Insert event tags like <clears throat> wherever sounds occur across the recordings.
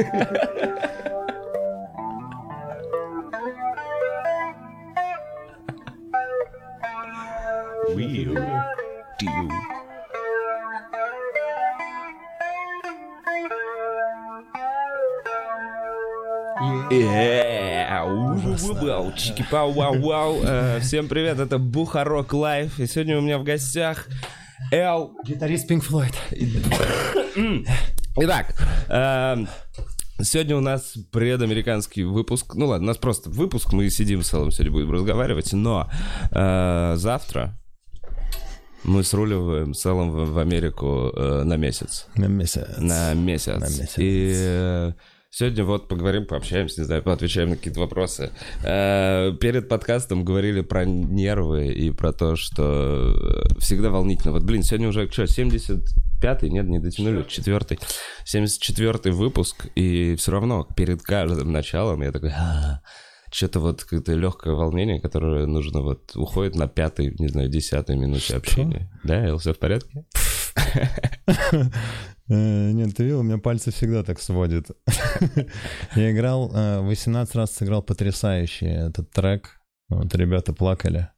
Will do. Чики пау вау вау Всем привет, это Бухарог Лайв И сегодня у меня в гостях Эл Гитарист Pink Floyd. Итак, сегодня у нас предамериканский выпуск. Ну ладно, у нас просто выпуск, мы сидим в целом, сегодня будем разговаривать, но э, завтра мы сруливаем с целом в, в Америку э, на месяц. На месяц. На месяц. На месяц. И э, сегодня вот поговорим, пообщаемся, не знаю, поотвечаем на какие-то вопросы. Э, перед подкастом говорили про нервы и про то, что э, всегда волнительно. Вот, блин, сегодня уже что, 75-й? Нет, не дотянули, четвертый. 74-й выпуск, и все равно перед каждым началом я такой... «А, Что-то вот какое-то легкое волнение, которое нужно вот уходит на пятой, не знаю, десятой минуте общения. Да, Эл, все в порядке? <laughs> Э, Нет, ты видел, у меня пальцы всегда так сводят. <laughs> Я играл, э, 18 раз сыграл потрясающий этот трек. Вот ребята плакали.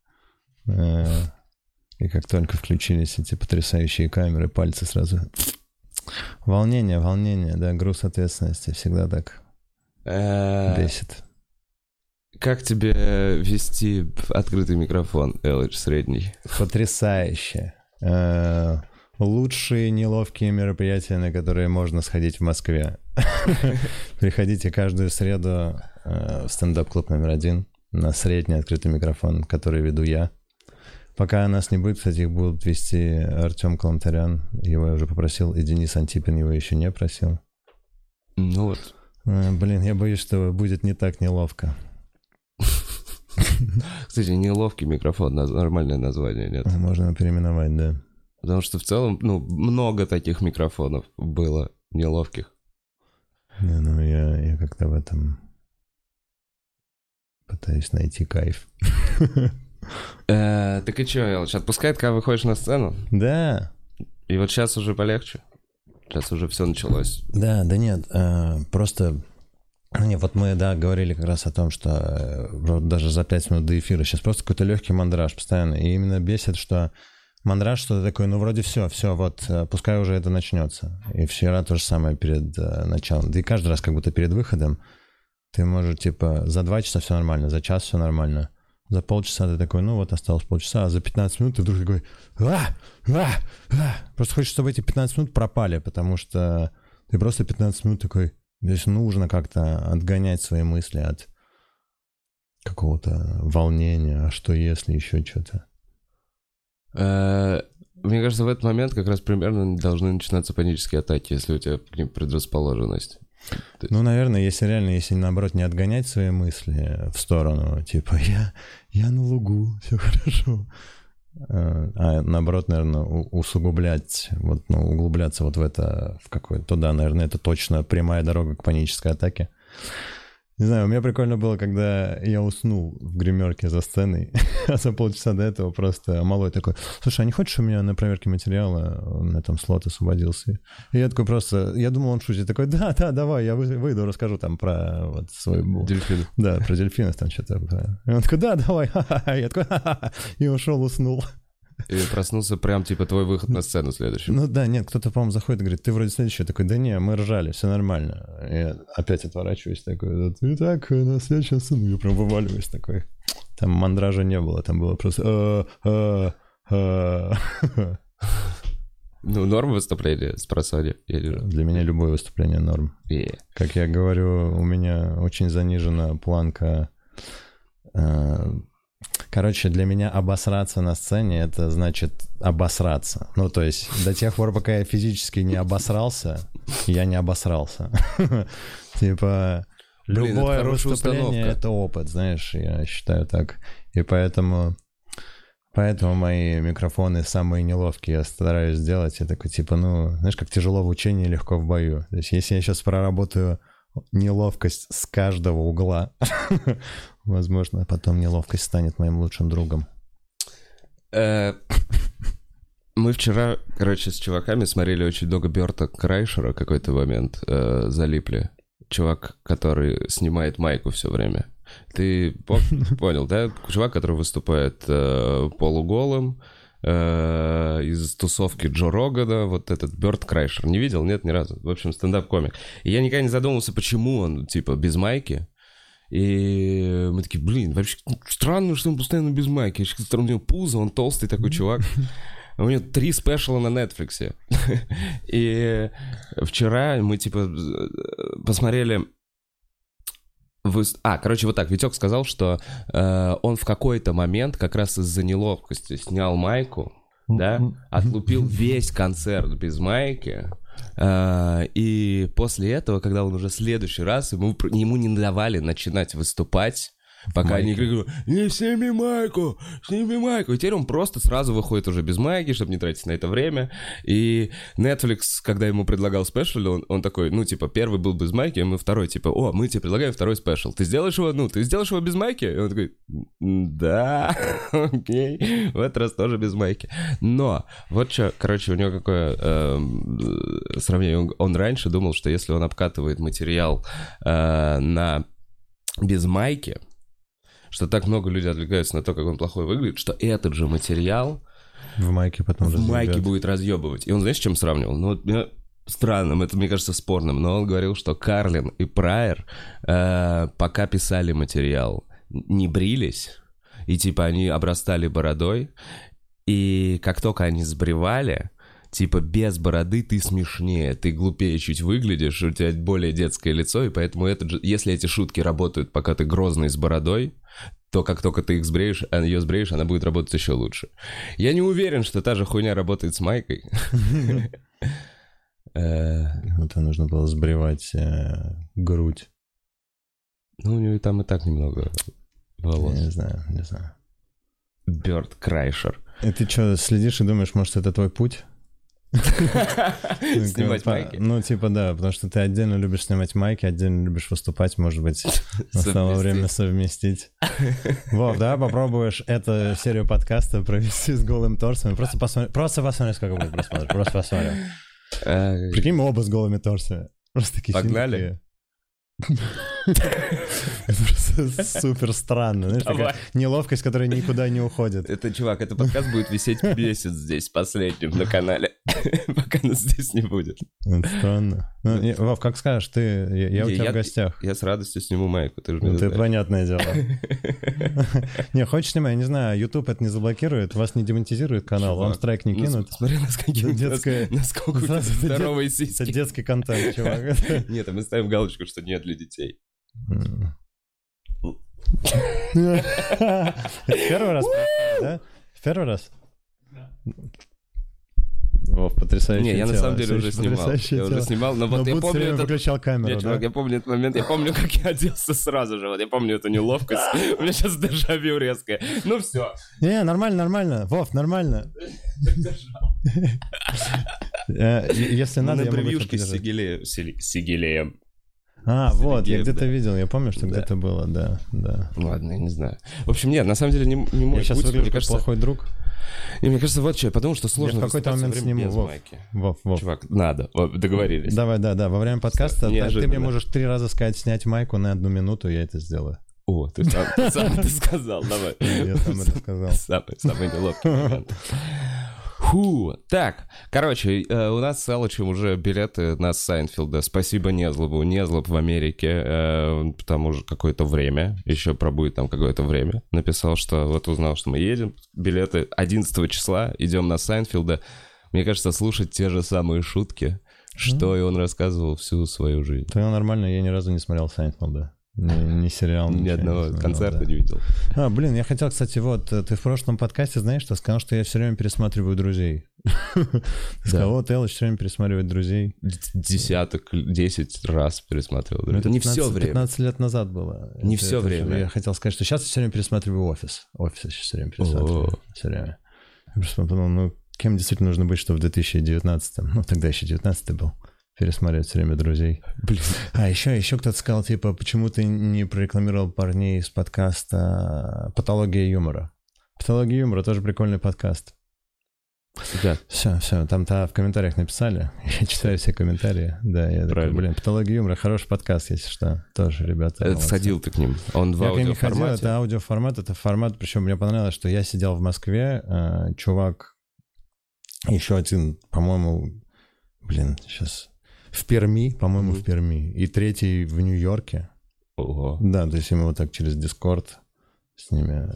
Э, И как только включились эти потрясающие камеры, пальцы сразу... Волнение, волнение, да, груз ответственности всегда так Э, бесит. Как тебе вести открытый микрофон, LH средний? Потрясающе. Э, Лучшие неловкие мероприятия, на которые можно сходить в Москве. <laughs> Приходите каждую среду э, в стендап-клуб номер один на средний открытый микрофон, который веду я. Пока нас не будет, кстати, их будут вести Артем Калантарян, его я уже попросил, и Денис Антипин его еще не просил. Ну вот. Э, Блин, я боюсь, что будет не так неловко. <laughs> Кстати, неловкий микрофон, нормальное название, нет? Можно переименовать, да. Потому что в целом, ну, много таких микрофонов было неловких. Не, ну я, я как-то в этом пытаюсь найти кайф. <laughs> Э, так и чё, Элч, отпускает, когда выходишь на сцену? Да, И вот сейчас уже полегче? Сейчас уже все началось. да, да нет, э, просто... Не, вот мы, да, говорили как раз о том, что э, даже за пять минут до эфира сейчас просто какой-то легкий мандраж постоянно. И именно бесит, что мандраж что-то такое, ну вроде все, все, вот пускай уже это начнется. И вчера то же самое перед началом. Да и каждый раз как будто перед выходом ты можешь, типа, за два часа все нормально, за час все нормально. За полчаса ты такой, ну вот осталось полчаса, а за 15 минут ты вдруг такой, а, а, а. Просто хочешь, чтобы эти 15 минут пропали, потому что ты просто 15 минут такой, здесь нужно как-то отгонять свои мысли от какого-то волнения, а что если еще что-то. Э, Мне кажется, в этот момент как раз примерно должны начинаться панические атаки, если у тебя к ним предрасположенность. Есть- Ну, наверное, если реально, если наоборот не отгонять свои мысли в сторону, типа я, я на лугу, <laughs> все хорошо. Э, А наоборот, наверное, усугублять, вот, ну, углубляться вот в это, в какое-то, то да, наверное, это точно прямая дорога к панической атаке. Не знаю, у меня прикольно было, когда я уснул в гримерке за сценой, <laughs> а за полчаса до этого просто малой такой, слушай, а не хочешь у меня на проверке материала, у меня там слот освободился? И я такой просто, я думал, он шутит, такой, да, да, давай, я вы- выйду, расскажу там про вот свой... Дельфины. Да, про дельфинов там что-то. И он такой, да, давай. <laughs> Я такой. И ушел, уснул. И проснулся прям типа твой выход на сцену следующий. Ну да, нет, кто-то, по-моему, заходит и говорит, ты вроде следующий. Я такой, да не, мы ржали, все нормально. Я опять отворачиваюсь такой, да ты так, на следующую сцену я прям вываливаюсь такой. Там мандража не было, там было просто... «А, а, а». Ну, норм выступление с просони. Для меня любое выступление норм. Yeah. Как я говорю, у меня очень занижена планка. Короче, для меня обосраться на сцене — это значит обосраться. Ну, то есть до тех пор, пока я физически не обосрался, я не обосрался. <laughs> Типа, любое выступление — это опыт, знаешь, я считаю так. И поэтому Поэтому мои микрофоны самые неловкие я стараюсь сделать. Я такой, типа, ну, знаешь, как тяжело в учении, легко в бою. То есть если я сейчас проработаю неловкость с каждого угла, <laughs> возможно, потом неловкость станет моим лучшим другом. Э, <laughs> мы вчера, короче, с чуваками смотрели очень много Берта Крайшера какой-то момент, э, залипли. Чувак, который снимает майку все время. Ты <laughs> понял, да? Чувак, который выступает э, полуголым, э, из тусовки Джо Рогана, вот этот Бёрд Крайшер. Не видел? Нет, ни разу. В общем, стендап-комик. И я никогда не задумывался, почему он, типа, без майки. И мы такие, блин, вообще странно, что он постоянно без майки. У него пузо, он толстый такой чувак. У него три спешала на Netflix. И вчера мы, типа, посмотрели вы... А, короче, вот так. Витек сказал, что э, он в какой-то момент как раз из-за неловкости снял майку, да, отлупил весь концерт без майки. Uh, и после этого, когда он уже следующий раз, ему, ему не давали начинать выступать, Пока Майка. они говорят, не сними майку, сними майку. И теперь он просто сразу выходит уже без майки, чтобы не тратить на это время. И Netflix, когда ему предлагал special, он, он такой, ну, типа, первый был без майки, а мы второй, типа, о, мы тебе предлагаем второй special. Ты сделаешь его, ну, ты сделаешь его без майки? И он такой, да, <laughs> окей, в этот раз тоже без майки. Но, вот что, короче, у него какое э, сравнение. Он, он раньше думал, что если он обкатывает материал э, на без майки, что так много людей отвлекаются на то, как он плохой выглядит, что этот же материал в майке потом в майке будет разъебывать. И он, знаешь, чем сравнивал? Ну, вот мне странным, это, мне кажется, спорным, но он говорил, что Карлин и Прайер, э, пока писали материал, не брились, и типа они обрастали бородой, и как только они сбривали, типа без бороды ты смешнее, ты глупее чуть выглядишь, у тебя более детское лицо, и поэтому это же, если эти шутки работают, пока ты грозный с бородой, то как только ты их сбреешь, а ее сбреешь, она будет работать еще лучше. Я не уверен, что та же хуйня работает с майкой. <laughs> Это нужно было сбривать э, грудь. Ну, у него и там и так немного волос. Не знаю, не знаю. Бёрд Крайшер. И ты что, следишь и думаешь, может, это твой путь? Снимать майки. Ну, типа, да, потому что ты отдельно любишь снимать майки, отдельно любишь выступать, может быть, <laughs> настало время совместить. Вов, да, попробуешь эту серию подкаста провести с голым торсом. Просто посмотри, просто посмотри, сколько будет просмотров. Просто посмотри. Прикинь, мы оба с голыми торсами. Просто такие Погнали. Это просто супер странно. Знаешь, такая неловкость, которая никуда не уходит. Это, чувак, этот подкаст будет висеть месяц здесь, последним на канале, <laughs> пока нас здесь не будет. Это странно. Ну, Вов, как скажешь, ты, я у тебя в гостях. Я с радостью сниму майку, ты же Ну, ты понятное дело. <laughs> <laughs> Не, хочешь снимай, не знаю, YouTube это не заблокирует, вас не демонтизирует канал, вам страйк не ну, кинут. Смотри, насколько у тебя здоровые сиськи. Это детский контент, чувак. Нет, а мы ставим галочку, что нет для детей. Первый раз, да? Первый раз? О, потрясающе. Не, я на самом деле уже снимал. Я уже снимал, но вот я помню этот... выключал камеру, да? я помню этот момент, я помню, как я оделся сразу же, вот я помню эту неловкость. У меня сейчас дежавю резкое. Ну все. Не, нормально, нормально. Вов, нормально. Э, если надо, я могу с Сигелеем. А, вот, я где-то видел, я помню, что да. где-то было, да, да. Ладно, я не знаю. В общем, нет, на самом деле не, не мой Я сейчас выгляжу как кажется... плохой друг. И мне кажется, вот что, я подумал, что сложно я в какой-то момент сниму, воу, воу, воу. Чувак, надо, договорились. Давай, да, да, во время подкаста ты мне можешь три раза сказать снять майку на одну минуту, я это сделаю. О, ты сам, ты сам это сказал, давай. Я сам это сказал. Самый, самый неловкий момент. Фу. Так, короче, э, у нас с Алычем уже билеты на Сайнфилда. Спасибо Незлобу. Незлоб в Америке, э, там уже какое-то время, еще пробудет там какое-то время. Написал, что вот узнал, что мы едем. Билеты 11 числа, идем на Сайнфилда. Мне кажется, слушать те же самые шутки, что и он рассказывал всю свою жизнь. То нормально, я ни разу не смотрел Сайнфелда. Ни, ни сериал, Ни одного не концерта да. не видел. А, блин, я хотел, кстати, вот, э, ты в прошлом подкасте, знаешь, что сказал, что я все время пересматриваю «Друзей». <laughs> Сказал, вот Элла все время пересматривает «Друзей». Десяток, десять раз пересматривал. Ну, это не 15 все время. 15 лет назад было. Не это время. Я хотел сказать, что сейчас я все время пересматриваю «Офис». «Офис» сейчас все время пересматриваю. Все время. Я просто подумал, ну, кем действительно нужно быть, что в 2019, ну, тогда еще 19 был, пересматривать все время «Друзей». Блин. А еще, еще кто-то сказал, типа, почему ты не прорекламировал парней из подкаста «Патология юмора». «Патология юмора» тоже прикольный подкаст. Да. Все, все, там-то в комментариях написали. <laughs> Я читаю все комментарии. Да, я такой, Правильно. блин, «Патология юмора» хороший подкаст, если что. Тоже, ребята. Это молодцы. Сходил ты к ним. Он в Я к ним не ходил, аудиоформате. это аудиоформат, это формат, причем мне понравилось, что я сидел в Москве, э, чувак, еще один, по-моему, блин, сейчас, в Перми, по-моему, Мгм. в Перми, и третий в Нью-Йорке. Ого. Да, то есть мы вот так через Дискорд с ними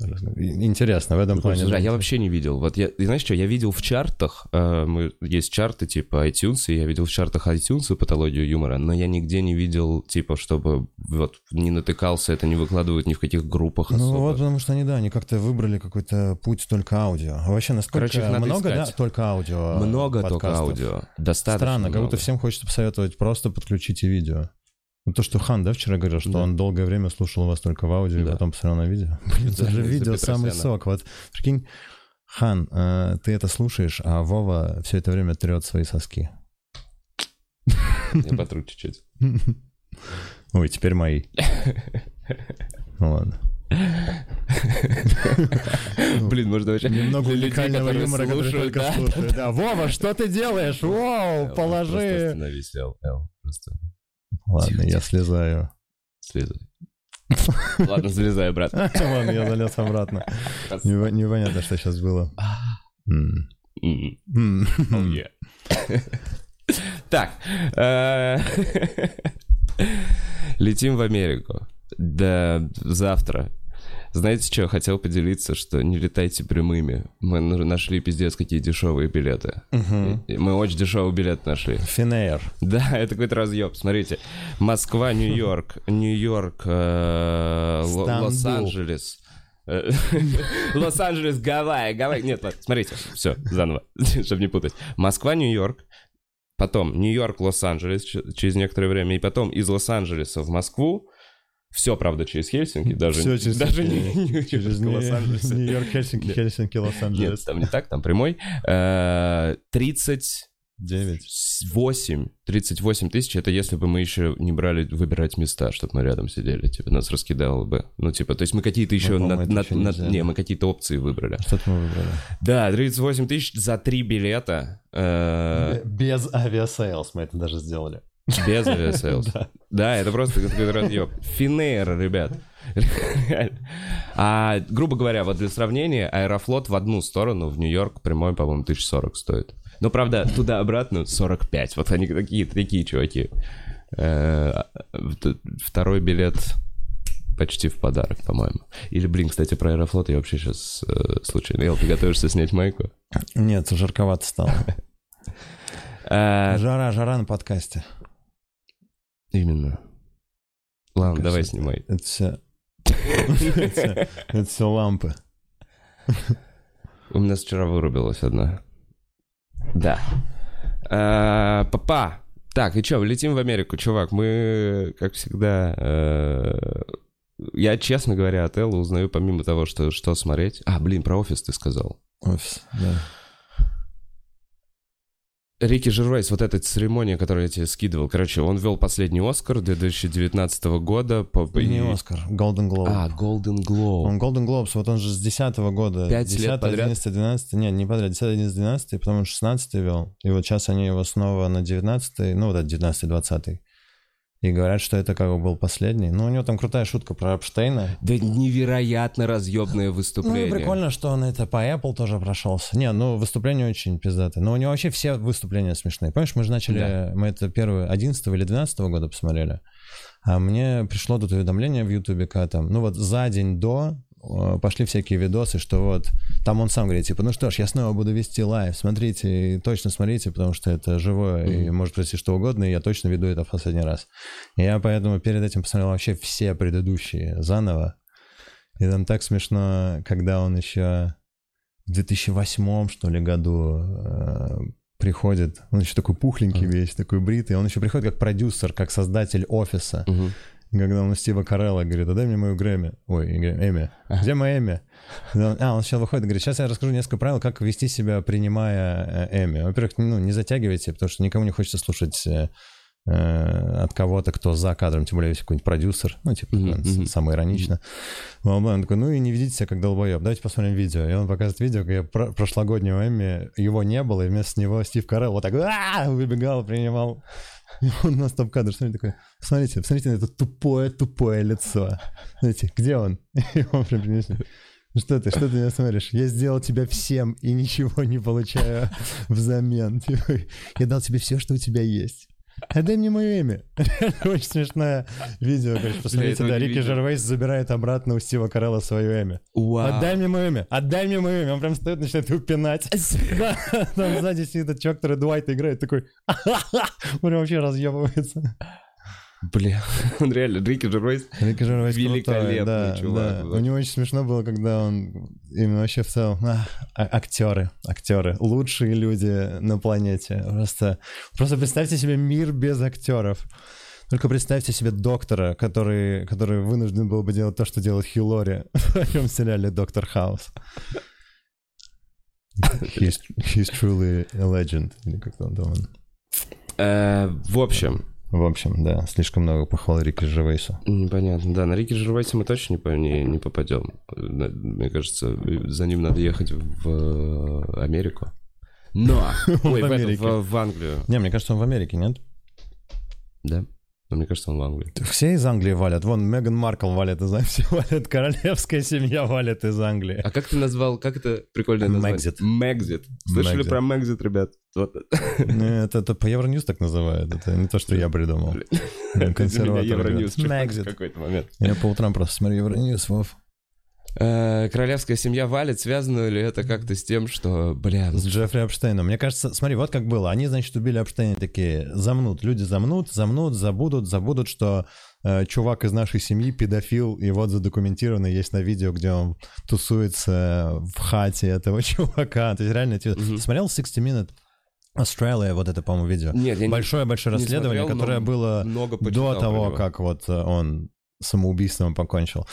Интересно в этом плане. Слушай, я вообще не видел. Вот я, и знаешь что, я видел в чартах, э, мы, есть чарты типа iTunes, и я видел в чартах iTunes патологию юмора, но я нигде не видел, типа, чтобы вот не натыкался, это не выкладывают ни в каких группах Ну особо. вот, потому что они, да, они как-то выбрали какой-то путь только аудио. А вообще, насколько Короче, много, искать. да, только аудио Много только подкастов? аудио. Достаточно Странно, как много. будто всем хочется посоветовать просто подключите видео. Ну, то, что Хан, да, вчера говорил, что Да. он долгое время слушал вас только в аудио, и Да. потом посмотрел на видео. <laughs> Блин, это же видео самый сок. Вот, прикинь, Хан, э, ты это слушаешь, а Вова все это время трет свои соски. Я потру чуть-чуть. <laughs> Ой, теперь мои. <laughs> Ну ладно. Блин, можно вообще... Немного уникального юмора, который только да, слушают. Да, Вова, что ты делаешь? Воу, Эл, Просто положи. остановись, Эл, просто Ладно, я слезаю. слезай. Ладно, залезай, брат. Ладно, <laughs> я залез обратно. Непо- Непонятно, что сейчас было. Yeah. <laughs> Так. э, <laughs> Летим в Америку. Да, завтра. Знаете, что я хотел поделиться, что не летайте прямыми. Мы на- нашли пиздец какие дешевые билеты. И Мы очень дешевый билет нашли. Финейр. Да, <laughs> это какой-то разъеб. Смотрите. Москва, Нью-Йорк, Нью-Йорк, э. Лос-Анджелес. Э, <laughs> Лос-Анджелес, Гавайи, Гавайи. Нет, ладно, смотрите, все, заново, <laughs> чтобы не путать. Москва, Нью-Йорк, потом Нью-Йорк, Лос-Анджелес через некоторое время, и потом из Лос-Анджелеса в Москву. Все, правда, через Хельсинки, даже, Всё через даже не, Хельсинки. не Через Нью-Йорк, Лос-Анджелес. Нью-Йорк, Хельсинки, Нет. Хельсинки, Нет, Лос-Анджелес. там не так, там прямой. Э, 30 Девять. 8, 38 тысяч, это если бы мы еще не брали выбирать места, чтобы мы рядом сидели, типа, нас раскидало бы. Ну, типа, то есть мы какие-то еще... по-моему, на- на- еще на- не, мы какие-то опции выбрали. Что-то мы выбрали. Да, 38 тысяч за три билета. э, Без авиасейлс мы это даже сделали. Без авиасейлс. <laughs> Да, это просто какой-то разъеб. Финейр, ребят. А, грубо говоря, вот для сравнения, Аэрофлот в одну сторону, в Нью-Йорк, прямой, по-моему, 1040 стоит. Но, правда, туда-обратно 45. Вот они такие, такие чуваки. Э, Второй билет почти в подарок, по-моему. Или, блин, кстати, про Аэрофлот я вообще сейчас случайно... Эл, ты готовишься снять майку? Нет, жарковато стало. <laughs> Э, Жара, жара на подкасте. Именно. Ладно, давай снимай. Это все... Это все лампы. У нас вчера вырубилась одна. Да. А, Папа. Так, и что, летим в Америку, чувак. Мы, как всегда... э, Я, честно говоря, от Эллы узнаю помимо того, что, что смотреть... А, блин, про офис ты сказал. Офис, да. Рики Жервейс, вот эта церемония, которую я тебе скидывал, короче, он вел последний Оскар 2019 года. По... Не Оскар, Golden Globe. А, Golden Globe. Он Golden Globes, вот он же с 10 года. Пять лет 10, подряд? 11, 12, нет, не подряд, 10, 11, 12, потом он 16 вел. И вот сейчас они его снова на 19, ну вот это 19, 20. И говорят, что это как бы был последний. Ну, у него там крутая шутка про Эпштейна. Да невероятно разъебное Ну, выступление. и прикольно, что он это по Apple тоже прошелся. Не, ну, выступление очень пиздатое. Но у него вообще все выступления смешные. Помнишь, мы же начали, Да. мы это первое 11 или 12 года посмотрели. А мне пришло тут уведомление в Ютубе, когда там, ну вот за день до пошли всякие видосы, что вот там он сам говорит, типа, ну что ж, я снова буду вести live, смотрите, точно смотрите, потому что это живое, mm-hmm. и может произойти что угодно, и я точно веду это в последний раз. И я поэтому перед этим посмотрел вообще все предыдущие заново, и там так смешно, когда он еще в 2008, что ли, году э, приходит, он еще такой пухленький uh-huh. весь, такой бритый, он еще приходит как продюсер, как создатель офиса. Uh-huh. Когда он у Стива Карелла говорит, а дай мне мою Грэмми. Ой, Эми. Где моя Эми? А, он сейчас выходит и говорит, сейчас я расскажу несколько правил, как вести себя, принимая Эми. Во-первых, ну, не затягивайте, потому что никому не хочется слушать э, Э, от кого-то, кто за кадром, тем более если какой-нибудь продюсер, ну, типа, mm-hmm. mm-hmm. самое иронично. Mm-hmm. Он такой, ну и не ведите себя как долбоеб, давайте посмотрим видео. И он показывает видео, как про- прошлогоднего Эмми, его не было, и вместо него Стив Карелл вот так выбегал, принимал. <laughs> И он на стоп-кадр смотрит такой, смотрите, посмотрите на это тупое-тупое лицо. Знаете, где он? <laughs> И он прям принесет. Что ты, что ты меня смотришь? Я сделал тебя всем и ничего не получаю взамен. <laughs> Типа, я дал тебе все, что у тебя есть. Отдай мне мое имя. <laughs> Очень смешное видео. Говорит, посмотрите, да, Рики Жервейс забирает обратно у Стива Карелла свое имя. Отдай мне мое имя. Отдай мне мое имя. Он прям стоит, начинает упинать. <laughs> Там сзади сидит этот чувак, который Дуайт играет, такой... <laughs> Он вообще разъебывается. Бля, <laughs> он реально, Рики Жервейс, Рики Жервейс великолепный да, чувак. Да. У него очень смешно было, когда он именно вообще в целом... А, а, актеры, актеры, лучшие люди на планете. Просто, просто представьте себе мир без актеров. Только представьте себе доктора, который, который вынужден был бы делать то, что делает Хилори <laughs> в своем сериале «Доктор Хаус». He's, he's truly a legend. Или как там он? Э, в общем, в общем, да, слишком много похвал Рики Жервейсу. Непонятно, да, на Рики Жервейса мы точно не, не, не попадем. Мне кажется, за ним надо ехать в Америку. Но! <laughs> Ой, в, в, в Англию. Не, мне кажется, он в Америке, нет? Да. Но мне кажется, он в Англии. Все из Англии валят. Вон Меган Маркл валит из Англии. <laughs> Все валят. Королевская семья валит из Англии. А как ты назвал, как это прикольно назвать? Мэгзит. Мэгзит. Слышали про Мэгзит, ребят? Вот. Это, это по Евроньюз так называют. Это не то, что я придумал. Консерватор. Евроньюз Мэгзит. какой-то момент. Я по утрам просто смотрю Евроньюз, Вов. Э, королевская семья валит, связано ли это как-то с тем, что, бля... С Джеффри Эпштейном. Мне кажется, смотри, вот как было. Они, значит, убили Эпштейна такие, замнут. Люди замнут, замнут, забудут, забудут, что э, чувак из нашей семьи педофил, и вот задокументировано есть на видео, где он тусуется в хате этого <laughs> чувака. То есть реально, ты угу. смотрел 60 Minutes? Австралия, вот это, по-моему, видео. Нет, я Большое-большое расследование, смотрел, которое было до того, как вот он самоубийством покончил.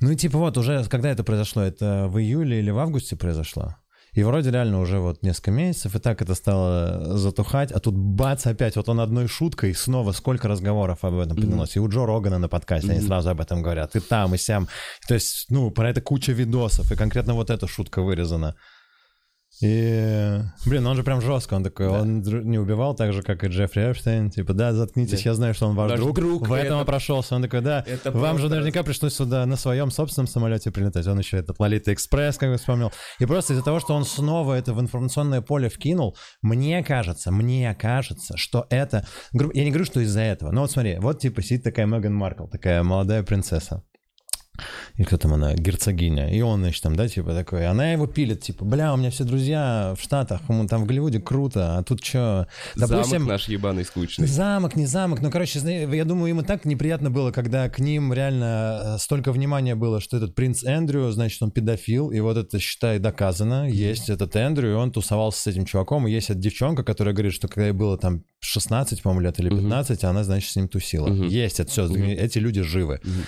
Ну и типа вот уже, когда это произошло, это в июле или в августе произошло? И вроде реально уже вот несколько месяцев, и так это стало затухать, а тут бац, опять вот он одной шуткой, снова сколько разговоров об этом поднялось. Mm-hmm. И у Джо Рогана на подкасте mm-hmm. они сразу об этом говорят, и там, и сям. То есть, ну, про это куча видосов, и конкретно вот эта шутка вырезана. И, блин, он же прям жестко, он такой, да. он не убивал так же, как и Джеффри Эпштейн, типа, да, заткнитесь, да. я знаю, что он ваш, ваш друг, друг, в этом это... прошелся, он такой, да, это вам же наверняка пришлось сюда на своем собственном самолете прилетать, он еще этот Лолита Экспресс, как бы вспомнил, и просто из-за того, что он снова это в информационное поле вкинул, мне кажется, мне кажется, что это, я не говорю, что из-за этого, но вот смотри, вот типа сидит такая Меган Маркл, такая молодая принцесса, и кто там она, герцогиня, и он, значит, там, да, типа такой, она его пилит, типа, бля, у меня все друзья в Штатах, там в Голливуде круто, а тут что? Допустим, замок наш ебаный скучный. Замок, не замок, ну, короче, я думаю, ему так неприятно было, когда к ним реально э, столько внимания было, что этот принц Эндрю, значит, он педофил, и вот это, считай, доказано, есть этот Эндрю, и он тусовался с этим чуваком, и есть эта девчонка, которая говорит, что когда ей было там 16, по-моему, лет или 15, uh-huh. она, значит, с ним тусила. Uh-huh. Есть это все, uh-huh. эти люди живы. Uh-huh.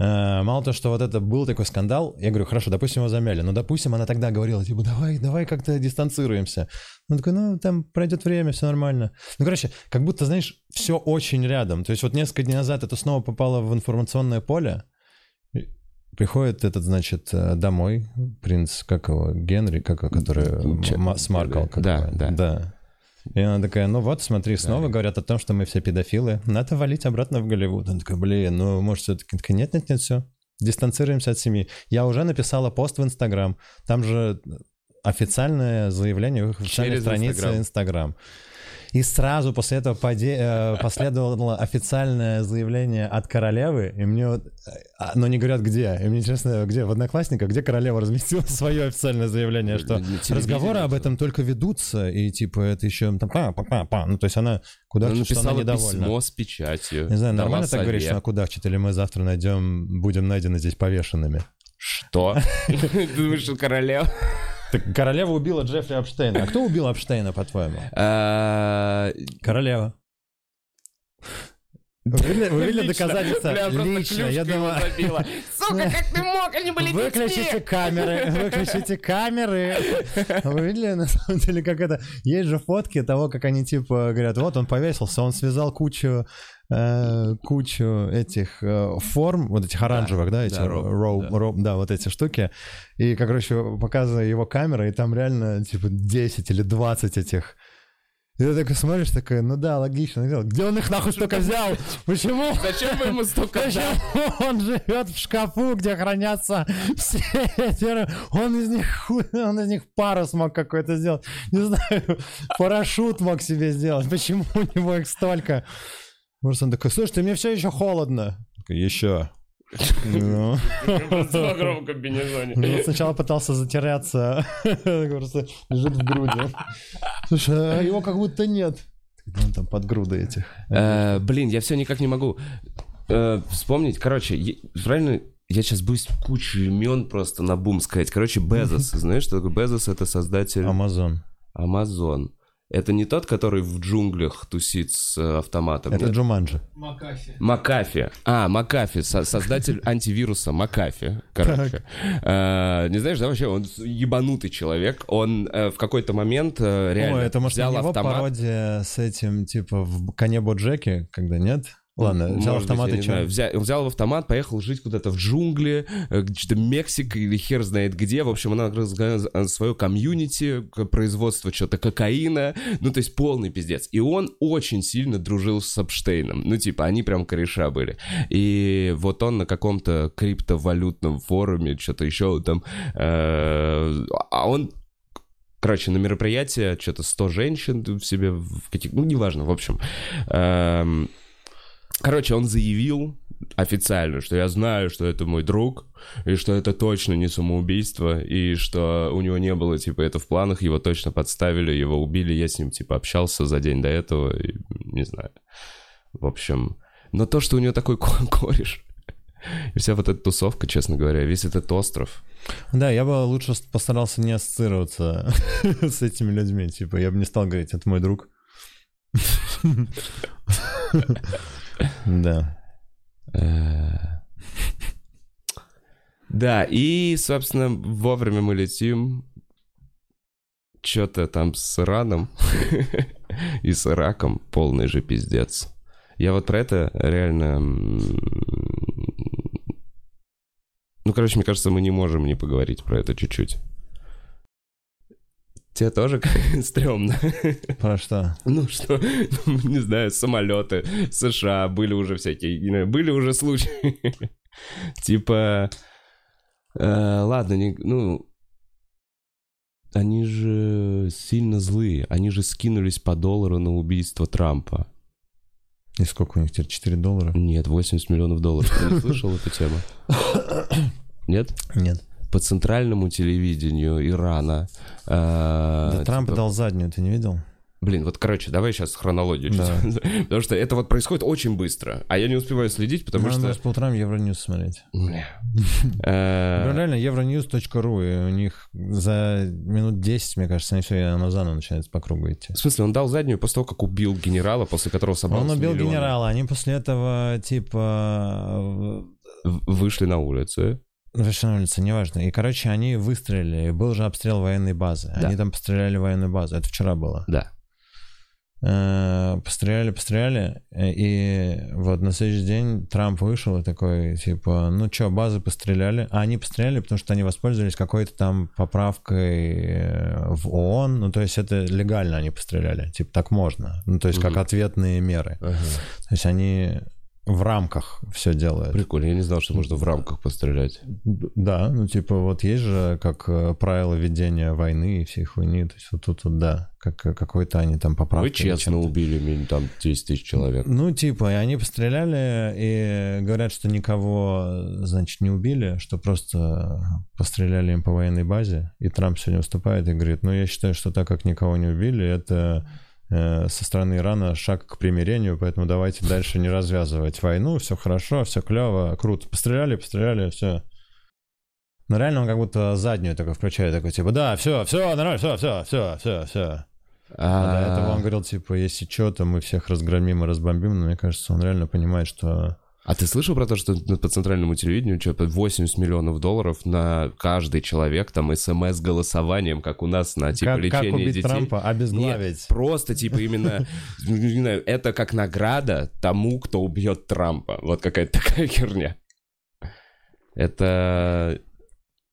Э, мало того, что вот это был такой скандал, я говорю, хорошо, допустим, его замяли, но, допустим, она тогда говорила, типа, давай, давай как-то дистанцируемся. Он такой, ну, там пройдет время, все нормально. Ну, короче, как будто, знаешь, все очень рядом. То есть вот несколько дней назад это снова попало в информационное поле, Приходит этот, значит, э, домой принц, как его, Генри, как который Ч... с Маркл. Да, да. Да. И она такая, ну вот, смотри, снова да. говорят о том, что мы все педофилы. Надо валить обратно в Голливуд. Он такой, блин, ну, может, все-таки... Нет, нет, нет, все. Дистанцируемся от семьи. Я уже написала пост в Инстаграм. Там же официальное заявление в их официальной Через странице Инстаграм. И сразу после этого поде- э, последовало официальное заявление от королевы, и мне вот, э, но не говорят где. И мне интересно, где в Одноклассниках, где королева разместила <laughs> свое официальное заявление, что разговоры об это. этом только ведутся, и типа это еще там па па па па ну то есть она куда Она что она недовольна. письмо с печатью. Не знаю, нормально так говоришь, что кудахчет, или мы завтра найдем, будем найдены здесь повешенными? Что? <laughs> <laughs> Ты думаешь, что королева? Так королева убила Джеффри Апштейна. А кто убил Апштейна, по-твоему? А, <laughs> Королева. Вы видели, вы видели Лично. доказательства? Бля, Лично, я думаю... Сука, как ты мог? Они были Выключите детьми. камеры, выключите камеры. Вы видели, на самом деле, как это... Есть же фотки того, как они, типа, говорят, вот он повесился, он связал кучу э, кучу этих э, форм, вот этих оранжевых, да, эти да, роб, да. роб- да, вот эти штуки. И, как короче, показываю его камера, и там реально, типа, 10 или 20 этих и ты такой смотришь, такой, ну да, логично. Где он их нахуй столько взял? Почему? Зачем вы ему столько? Почему он живет в шкафу, где хранятся все эти... Он из них, он из них парус мог какой-то сделать. Не знаю, парашют мог себе сделать. Почему у него их столько? Может, он такой, слушай, ты мне все еще холодно. Такой, Еще. Ну. Просто в огромном комбинезоне. Ну, сначала пытался затеряться, просто лежит в груди. Слушай, а его как будто нет. Он там под грудой этих. Э, Блин, я все никак не могу э, вспомнить. Короче, правильно, я сейчас боюсь кучу имен просто на бум сказать. Короче, Безос. Знаешь, что такое Безос? Это создатель Амазон. Amazon. Это не тот, который в джунглях тусит с э, автоматом. Это нет? Джуманджи. Макафи. Макафи. А, Макафи, со- создатель антивируса Макафи, короче. Э, не знаешь, да, вообще, он ебанутый человек. Он э, в какой-то момент э, реально Ой, это может взял автомат. пародия с этим, типа, в коне Боджеке, когда нет? Ладно, взял Может быть, автомат я и что? знаю, взя- он взял автомат, поехал жить куда-то в джунгли, э, что-то Мексика или хер знает где. В общем, она разгоняла свое комьюнити, производство что-то кокаина. Ну, то есть полный пиздец. И он очень сильно дружил с Эпштейном. Ну, типа, они прям кореша были. И вот он на каком-то криптовалютном форуме, что-то еще там... э, а он Короче, на мероприятие что-то 100 женщин в себе, в каких... ну, неважно, в общем. Эм, Короче, он заявил официально, что я знаю, что это мой друг, и что это точно не самоубийство, и что у него не было, типа, это в планах, его точно подставили, его убили, я с ним, типа, общался за день до этого, и, не знаю. В общем, но то, что у него такой ко- <laughs> кореш, и вся вот эта тусовка, честно говоря, весь этот остров, Да, я бы лучше постарался не ассоциироваться <laughs> с этими людьми. Типа, я бы не стал говорить, это мой друг. <laughs> Да. Э, <laughs> Да, и, собственно, вовремя мы летим. Что-то там с Ираном <laughs> и с Ираком полный же пиздец. Я вот про это реально... Ну, короче, мне кажется, мы не можем не поговорить про это чуть-чуть. Тебе тоже <laughs> стрёмно? Про что? Ну что, ну, не знаю, самолеты США были уже всякие, были уже случаи. Типа, э, ладно, не- ну, они же сильно злые, они же скинулись по доллару на убийство Трампа. И сколько у них теперь? 4 доллара? Нет, 80 миллионов долларов. Ты не слышал эту тему? <coughs> Нет? Нет. По центральному телевидению Ирана. э, Да Трамп типа, дал заднюю, ты не видел? Блин, вот, короче, давай сейчас хронологию. Да. <laughs> Потому что это вот происходит очень быстро, а я не успеваю следить, потому Надо что... может, по утрам Евроньюз смотреть. <laughs> Э, реально, euronews.ru, и у них за минут 10, мне кажется, они все, оно заново начинает по кругу идти. В смысле, он дал заднюю после того, как убил генерала, после которого собрал Он убил генерала, они после этого, типа, Вышли на улицы. Вышли на улицу, неважно. И, короче, они выстрелили, был же обстрел военной базы. Да. Они там постреляли в военную базу, это вчера было. Да. Э, Постреляли, постреляли, э, и вот на следующий день Трамп вышел и такой, типа, ну чё, базы постреляли. А они постреляли, потому что они воспользовались какой-то там поправкой э, в ООН, ну то есть это легально они постреляли, типа так можно, ну то есть как ответные меры. То есть они в рамках все делает. Прикольно, я не знал, что можно в рамках пострелять. Да, ну типа вот есть же как э, правило ведения войны и всей хуйни, то есть вот тут вот да, как э, какой-то они там поправки. Вы честно убили там 10 тысяч человек. Ну типа, и они постреляли и говорят, что никого, значит, не убили, что просто постреляли им по военной базе, и Трамп сегодня выступает и говорит, ну я считаю, что так как никого не убили, это со стороны Ирана шаг к примирению, поэтому давайте дальше не развязывать войну, все хорошо, все клево, круто. Постреляли, постреляли, все. Но реально он как будто заднюю такой включает, такой типа, да, все, все, нормально, все, все, все, все, все. А до этого он говорил, типа, если что, то мы всех разгромим и разбомбим, но мне кажется, он реально понимает, что а ты слышал про то, что по центральному телевидению что-то 80 миллионов долларов на каждый человек, там, смс-голосованием, как у нас на, типа, как, лечение как убить детей? Трампа, обезглавить. Нет, просто, типа, именно, ну, не знаю, это как награда тому, кто убьет Трампа. Вот какая-то такая херня. Это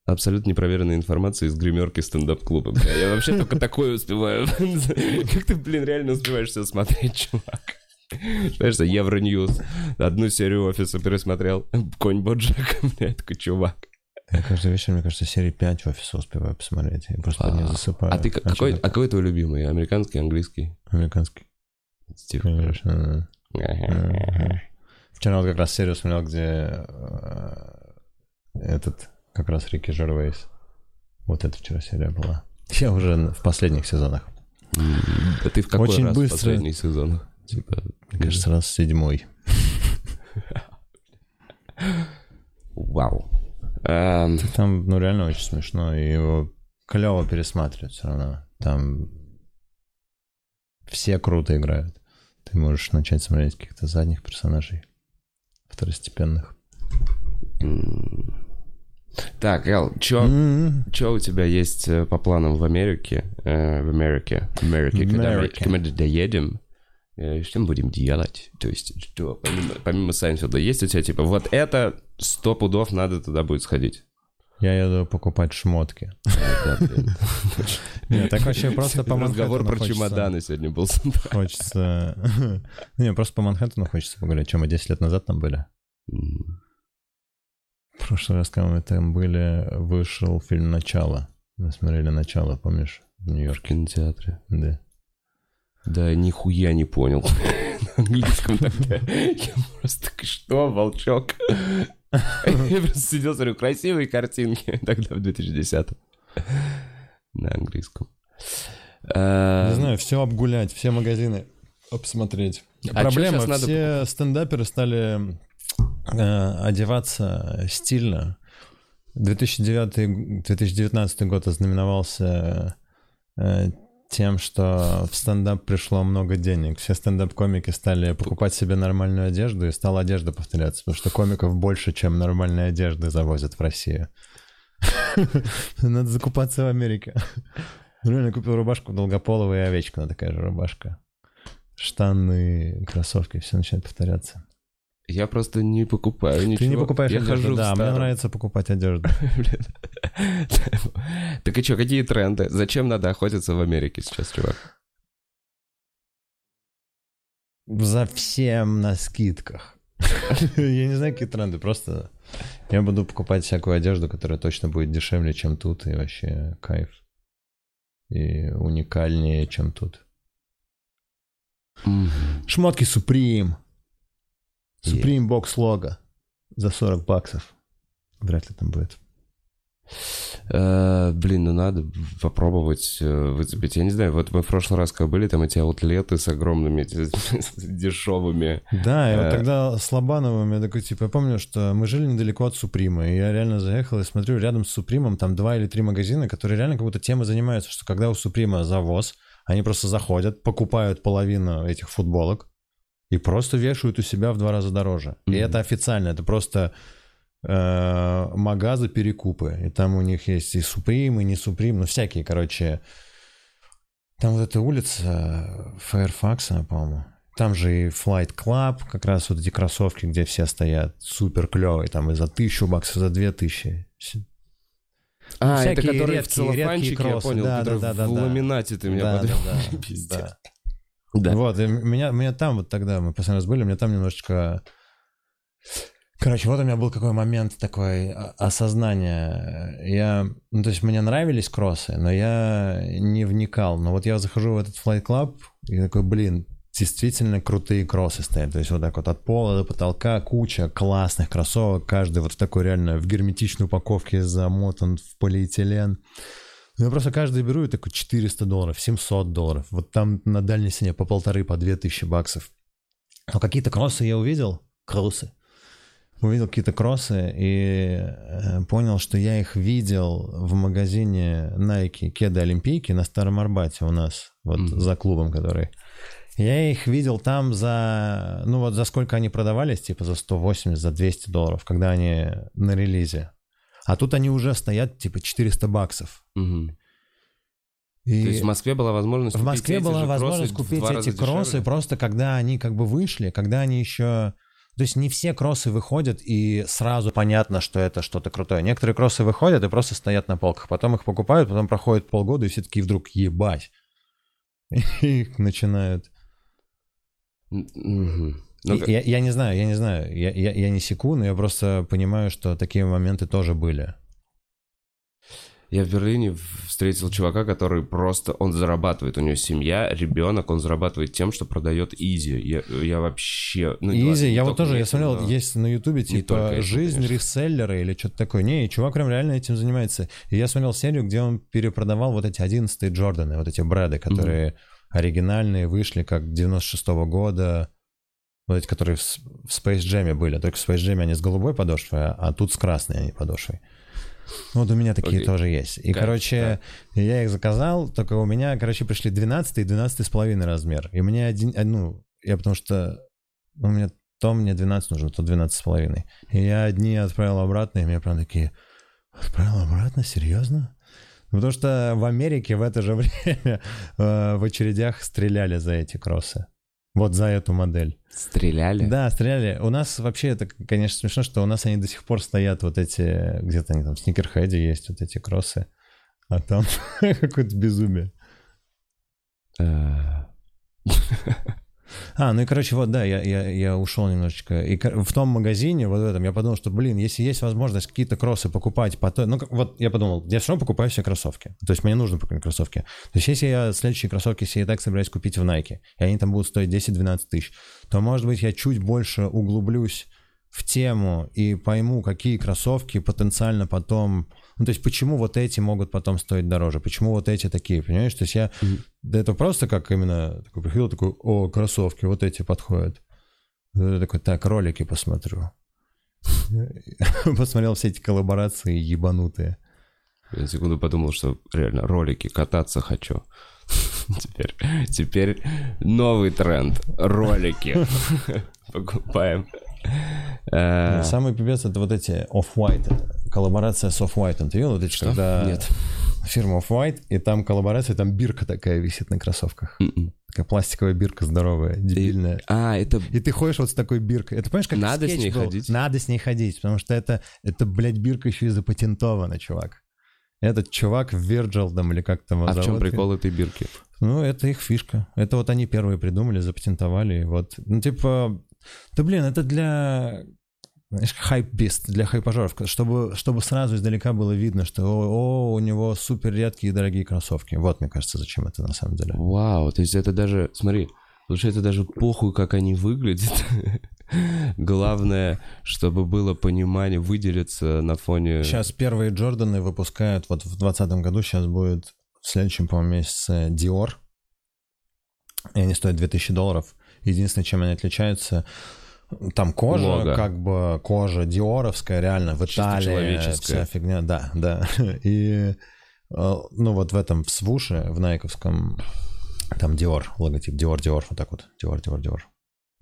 абсолютно непроверенная информация из гримерки стендап-клуба. Я вообще только такое успеваю. <laughs> Как ты, блин, реально успеваешь все смотреть, чувак? Знаешь, Евроньюз. Одну серию офиса пересмотрел. Конь Боджек, <laughs> бля, такой чувак. Я каждый вечер, мне кажется, серии 5 офиса успеваю посмотреть. Я просто а, не засыпаю. А ты какой, а какой твой любимый? Американский, английский? Американский. Стив. Конечно, да. Вчера вот как раз серию смотрел, где э, этот, как раз Рики Жервейс. Вот это вчера серия была. Я уже в последних сезонах. А ты в какой Очень раз быстро. в последних сезонах? Типа, мне кажется, раз седьмой. Вау. Эм. Там, ну, реально очень смешно, и его клево пересматривать все равно. Там все круто играют. Ты можешь начать смотреть каких-то задних персонажей, второстепенных. Так, Эл, чё, mm-hmm. чё у тебя есть э, по планам в Америке? Э, в Америке, Америке, когда мы, когда доедем, что мы будем делать? То есть, что, помимо, помимо Сайнфилда, есть у тебя, типа, вот это сто пудов надо туда будет сходить? Я еду покупать шмотки. <laughs> Нет, так вообще просто по Разговор про чемоданы сегодня был. Хочется... <laughs> Не, просто по Манхэттену хочется погулять. Чем мы 10 лет назад там были? В прошлый раз, когда мы там были, вышел фильм «Начало». Мы смотрели «Начало», помнишь? В Нью-Йорке. В кинотеатре. Да. Да, нихуя не понял. <laughs> На английском тогда. Я просто что, волчок? Я просто сидел, смотрю, красивые картинки тогда в 2010 На английском. Не знаю, все обгулять, все магазины обсмотреть. А Проблема, все стендаперы стали э, одеваться стильно. 2009, 2019 год ознаменовался э, тем, что в стендап пришло много денег. Все стендап-комики стали покупать себе нормальную одежду, и стала одежда повторяться, потому что комиков больше, чем нормальной одежды завозят в Россию. <laughs> Надо закупаться в Америке. Реально купил рубашку долгополовую и овечка, такая же рубашка. Штаны, кроссовки, все начинает повторяться. Я просто не покупаю ничего. Ты не покупаешь я одежду, хожу да, мне нравится покупать одежду. <laughs> Так и что, какие тренды? Зачем надо охотиться в Америке сейчас, чувак? За всем на скидках. <laughs> Я не знаю, какие тренды, просто я буду покупать всякую одежду, которая точно будет дешевле, чем тут, и вообще кайф. И уникальнее, чем тут. Шмотки Supreme. Supreme Box лого за 40 баксов. Вряд ли там будет. Uh, блин, ну надо попробовать uh, выцепить. Я не знаю, вот мы в прошлый раз как были, там эти аутлеты с огромными <laughs> дешевыми. Да, и вот э, тогда с Лобановым я такой, типа, я помню, что мы жили недалеко от Суприма, и я реально заехал и смотрю, рядом с Супримом там два или три магазина, которые реально как будто темой занимаются, что когда у Суприма завоз, они просто заходят, покупают половину этих футболок, и просто вешают у себя в два раза дороже. Mm-hmm. И это официально, это просто э, магазы перекупы. И там у них есть и Supreme, и не Supreme, ну всякие, короче. Там вот эта улица Fairfax, по-моему. Там же и Flight Club, как раз вот эти кроссовки, где все стоят, супер клевые, там и за тысячу баксов, за две тысячи. А, Всякие это которые редкие, в целлофанчике, я понял, да, которые да, да, в да, ламинате ты меня да, подвел. Да, да, <laughs> да. Да. Вот, и меня, меня там вот тогда, мы последний раз были, меня там немножечко Короче, вот у меня был какой момент такой осознания. Я, ну, то есть мне нравились кроссы, но я не вникал. Но вот я захожу в этот Flight Club и такой, блин, действительно крутые кроссы стоят. То есть вот так вот от пола до потолка куча классных кроссовок. Каждый вот в такой реально в герметичной упаковке замотан в полиэтилен. Ну, я просто каждый беру и такой 400 долларов, 700 долларов. Вот там на дальней стене по полторы, по две тысячи баксов. Но какие-то кроссы я увидел, кроссы, увидел какие-то кроссы и э, понял, что я их видел в магазине Nike кеды Олимпийки на Старом Арбате у нас, вот mm-hmm. за клубом, который. Я их видел там за, ну вот за сколько они продавались, типа за 180, за 200 долларов, когда они на релизе. А тут они уже стоят типа 400 баксов. Угу. И То есть в Москве была возможность в Москве была возможность купить эти кроссы дешевле? просто когда они как бы вышли, когда они еще то есть не все кроссы выходят, и сразу понятно, что это что-то крутое. Некоторые кроссы выходят и просто стоят на полках. Потом их покупают, потом проходит полгода, и все таки вдруг ебать. <laughs> И их начинают... Угу. я, я не знаю, я не знаю, я, я, я не секу, но я просто понимаю, что такие моменты тоже были. Я в Берлине встретил чувака, который просто, он зарабатывает, у него семья, ребенок, он зарабатывает тем, что продает изи. Я, я вообще... Ну, изи, я вот тоже, я смотрел, но... есть на ютубе типа «Жизнь конечно. реселлера» или что-то такое. Не, чувак прям реально этим занимается. И я смотрел серию, где он перепродавал вот эти 11 Джорданы, вот эти бреды, которые mm-hmm. оригинальные, вышли как 96 -го года, вот эти, которые в, в Space Jam были. Только в Space Jam они с голубой подошвой, а тут с красной они подошвой. Вот у меня такие okay. тоже есть. И, как? короче, да. я их заказал, только у меня, короче, пришли 12 и 12 с половиной размер. И мне один, э, ну, я потому что у меня то мне 12 нужно, то 12 с половиной. И я одни отправил обратно, и мне прям такие, отправил обратно? Серьезно? Потому что в Америке в это же <laughs> время э, в очередях стреляли за эти кроссы. Вот за эту модель. Стреляли? Да, стреляли. У нас вообще это, конечно, смешно, что у нас они до сих пор стоят вот эти, где-то они там в сникерхеде есть вот эти кроссы, а там <laughs> какое-то безумие. <laughs> А, ну и, короче, вот, да, я, я, я ушел немножечко. И в том магазине, вот в этом, я подумал, что, блин, если есть возможность какие-то кроссы покупать, потом, ну, вот я подумал, я все равно покупаю все кроссовки. То есть мне нужно покупать кроссовки. То есть если я следующие кроссовки себе и так собираюсь купить в Nike, и они там будут стоить 10-12 тысяч, то, может быть, я чуть больше углублюсь в тему и пойму, какие кроссовки потенциально потом ну, то есть, почему вот эти могут потом стоить дороже? Почему вот эти такие, понимаешь? То есть я... Mm-hmm. Да это просто как именно такой приходил, такой, о, кроссовки, вот эти подходят. Я такой, так, ролики посмотрю. <laughs> Посмотрел все эти коллаборации ебанутые. Я секунду подумал, что реально ролики кататься хочу. <laughs> Теперь, теперь новый тренд. Ролики. <laughs> Покупаем. Э, самый пипец это вот эти Off-White, коллаборация с Off-White. Ты видел вот эти, когда Нет. фирма Off-White, и там коллаборация, там бирка такая висит на кроссовках. Mm-mm. М-м. Такая пластиковая бирка здоровая, дебильная. И, а, это... И ты ходишь вот с такой биркой. Это понимаешь, как Надо с ней был? ходить? Надо с ней ходить, потому что это, это, блядь, бирка еще и запатентована, чувак. Этот чувак Virgil там или как там А в чем прикол этой бирки? Ну, это их фишка. Это вот они первые придумали, запатентовали. Вот. Ну, типа, да блин, это для знаешь, хайп-бист для хайпажоров, чтобы, чтобы сразу издалека было видно, что о, о, у него супер редкие и дорогие кроссовки. Вот, мне кажется, зачем это на самом деле. Вау, то есть это даже, смотри, получается даже похуй, как они выглядят. <laughs> Главное, чтобы было понимание, выделиться на фоне... Сейчас первые Джорданы выпускают, вот в 2020 году сейчас будет в следующем, по-моему, месяце Dior. И они стоят 2000 долларов. Единственное, чем они отличаются, там кожа, Лого. как бы кожа диоровская, реально в Италии, вся фигня, да, да. <laughs> И э, ну вот в этом в свуше, в найковском, там Dior, логотип Dior, Dior, вот так вот, Dior, Dior, Dior.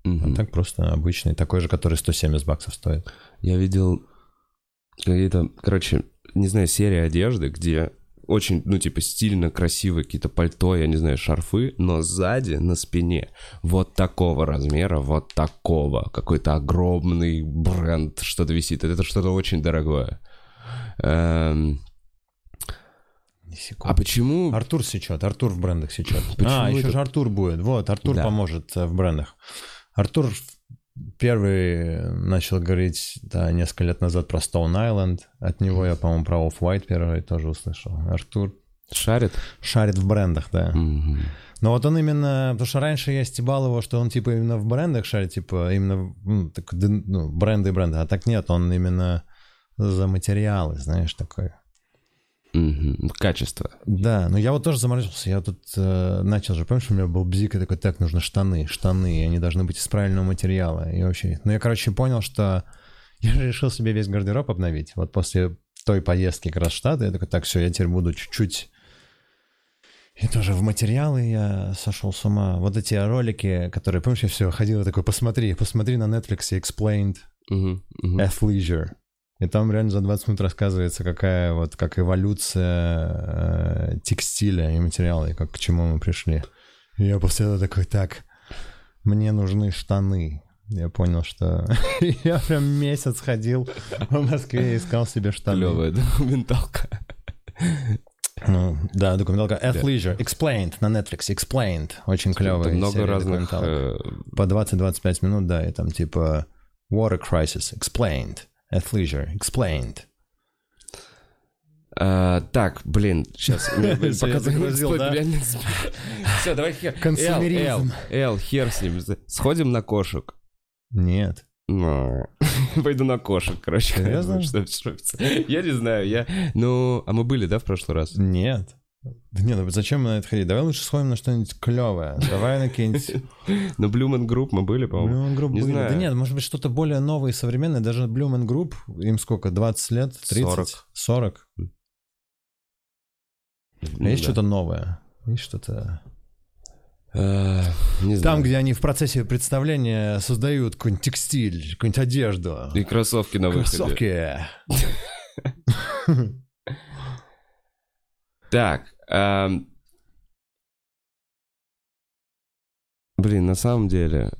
Угу. А так просто обычный, такой же, который 170 баксов стоит. Я видел какие-то, короче, не знаю, серия одежды, где очень, ну, типа, стильно, красиво, какие-то пальто, я не знаю, шарфы, но сзади, на спине, вот такого размера, вот такого, какой-то огромный бренд, что-то висит. Это что-то очень дорогое. Эм... А почему... Артур сечет, Артур в брендах сечет. а, еще это... же Артур будет. Вот, Артур да. поможет э, в брендах. Артур первый начал говорить, да, несколько лет назад про Stone Island. От него я, по-моему, про Off-White первый тоже услышал. Артур Шарит? шарит в брендах, да. Мгм. Но вот он именно, потому что раньше я стебал его, что он типа именно в брендах шарит, типа именно ну, так, ну, бренды и бренды, а так нет, он именно за материалы, знаешь, такой. Мгм. Качество. Да, но я вот тоже заморочился, я тут э, начал же, помнишь, у меня был бзик, и такой, так, нужно штаны, штаны, и они должны быть из правильного материала, и вообще. Ну, я, короче, понял, что я решил себе весь гардероб обновить, вот после той поездки как раз в Штаты, я такой, так, все, я теперь буду чуть-чуть и тоже в материалы я сошел с ума. Вот эти ролики, которые, помнишь, я все ходил такой, посмотри, посмотри на Netflix Explained Мгм. Мгм. Athleisure. И там реально за 20 минут рассказывается, какая вот, как эволюция э, текстиля и материала, и как к чему мы пришли. И я после этого такой, так, мне нужны штаны. Я понял, что <laughs> я прям месяц ходил в Москве и искал себе штаны. Клевая документалка. <laughs> Ну, да, документалка Athleisure. Explained на Netflix. Explained. Очень клевая много разных... э, По 20-25 минут, да, и там типа Water Crisis. Explained. Athleisure. Explained. а, Так, блин, сейчас. <laughs> Я загрузил, да? <laughs> Все, давай хер. Консумеризм. Эл, хер с ним. Сходим на кошек. Нет. Ну, <laughs> Пойду на кошек, короче. Серьезно? Что- что- Я не знаю, я... Ну, а мы были, да, в прошлый раз? Нет. Да не, ну зачем мы на это ходить? Давай лучше сходим на что-нибудь клевое. Давай на какие-нибудь... <laughs> На Blue Group мы были, по-моему. Group Не были. Да нет, может быть, что-то более новое и современное. Даже Man Group, им сколько, 20 лет? 30? 40. 40? Ну А есть что-то новое? Есть что-то... Э, Не Там, знаю. где они в процессе представления создают какой-нибудь текстиль, какую-нибудь одежду. И кроссовки на выходе. Кроссовки. <laughs> <laughs> Так. Ам, Блин, на самом деле...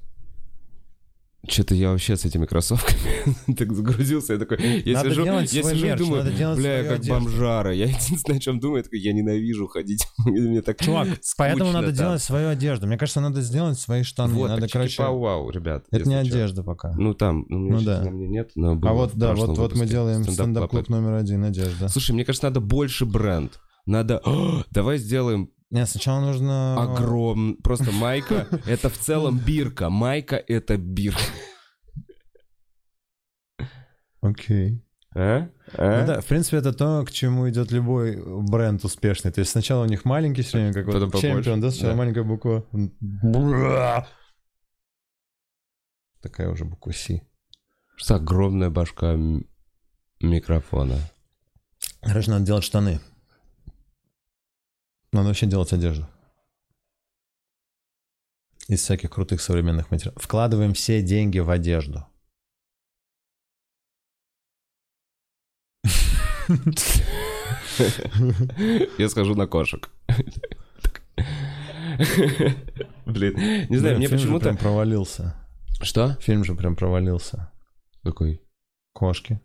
Что-то я вообще с этими кроссовками <laughs> так загрузился. Я такой, я Надо сижу, я сижу мерч, думаю, бля, я как одежду». бомжара. Я <laughs> единственное, о чем думаю, я такой, я ненавижу ходить. <laughs> Мне так Чувак, поэтому надо там. делать свою одежду. Мне кажется, надо сделать свои штаны. Вот, надо, так короче... вау, ребят. Это не чё. одежда пока. Ну там, ну, Ну да. на мне нет, но было а вот, да, вот, вот мы делаем Стендап стендап-клуб номер один, одежда. Слушай, мне кажется, надо больше бренд. Надо... <gasps> Давай сделаем Нет, сначала нужно... огромный... Просто майка — это в целом бирка. Майка — это бирка. Окей. А? А? Ну да, в принципе, это то, к чему идет любой бренд успешный. То есть сначала у них маленький все время, как Потом вот чемпион, да, сначала да. маленькая буква. Бра. Такая уже буква С. Что огромная башка микрофона. Короче, надо делать штаны. Надо вообще делать одежду. Из всяких крутых современных материалов. Вкладываем все деньги в одежду. Я схожу на кошек. Блин, не знаю, мне почему-то... прям провалился. Что? Фильм же прям провалился. Какой? Кошки.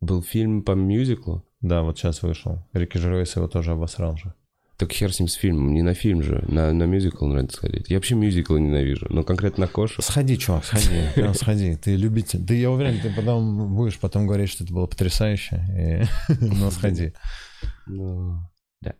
Был фильм по мюзиклу? Да, вот сейчас вышел. Рики Жервейс его тоже обосрал же. Так хер с ним с фильмом, не на фильм же, на, на мюзикл надо сходить. Я вообще мюзиклы ненавижу, но конкретно на кошек. Сходи, чувак, сходи. <laughs> Прям сходи. Ты любитель. Ты, я уверен, ты потом будешь потом говорить, что это было потрясающе. <laughs> Но сходи. Ну, да.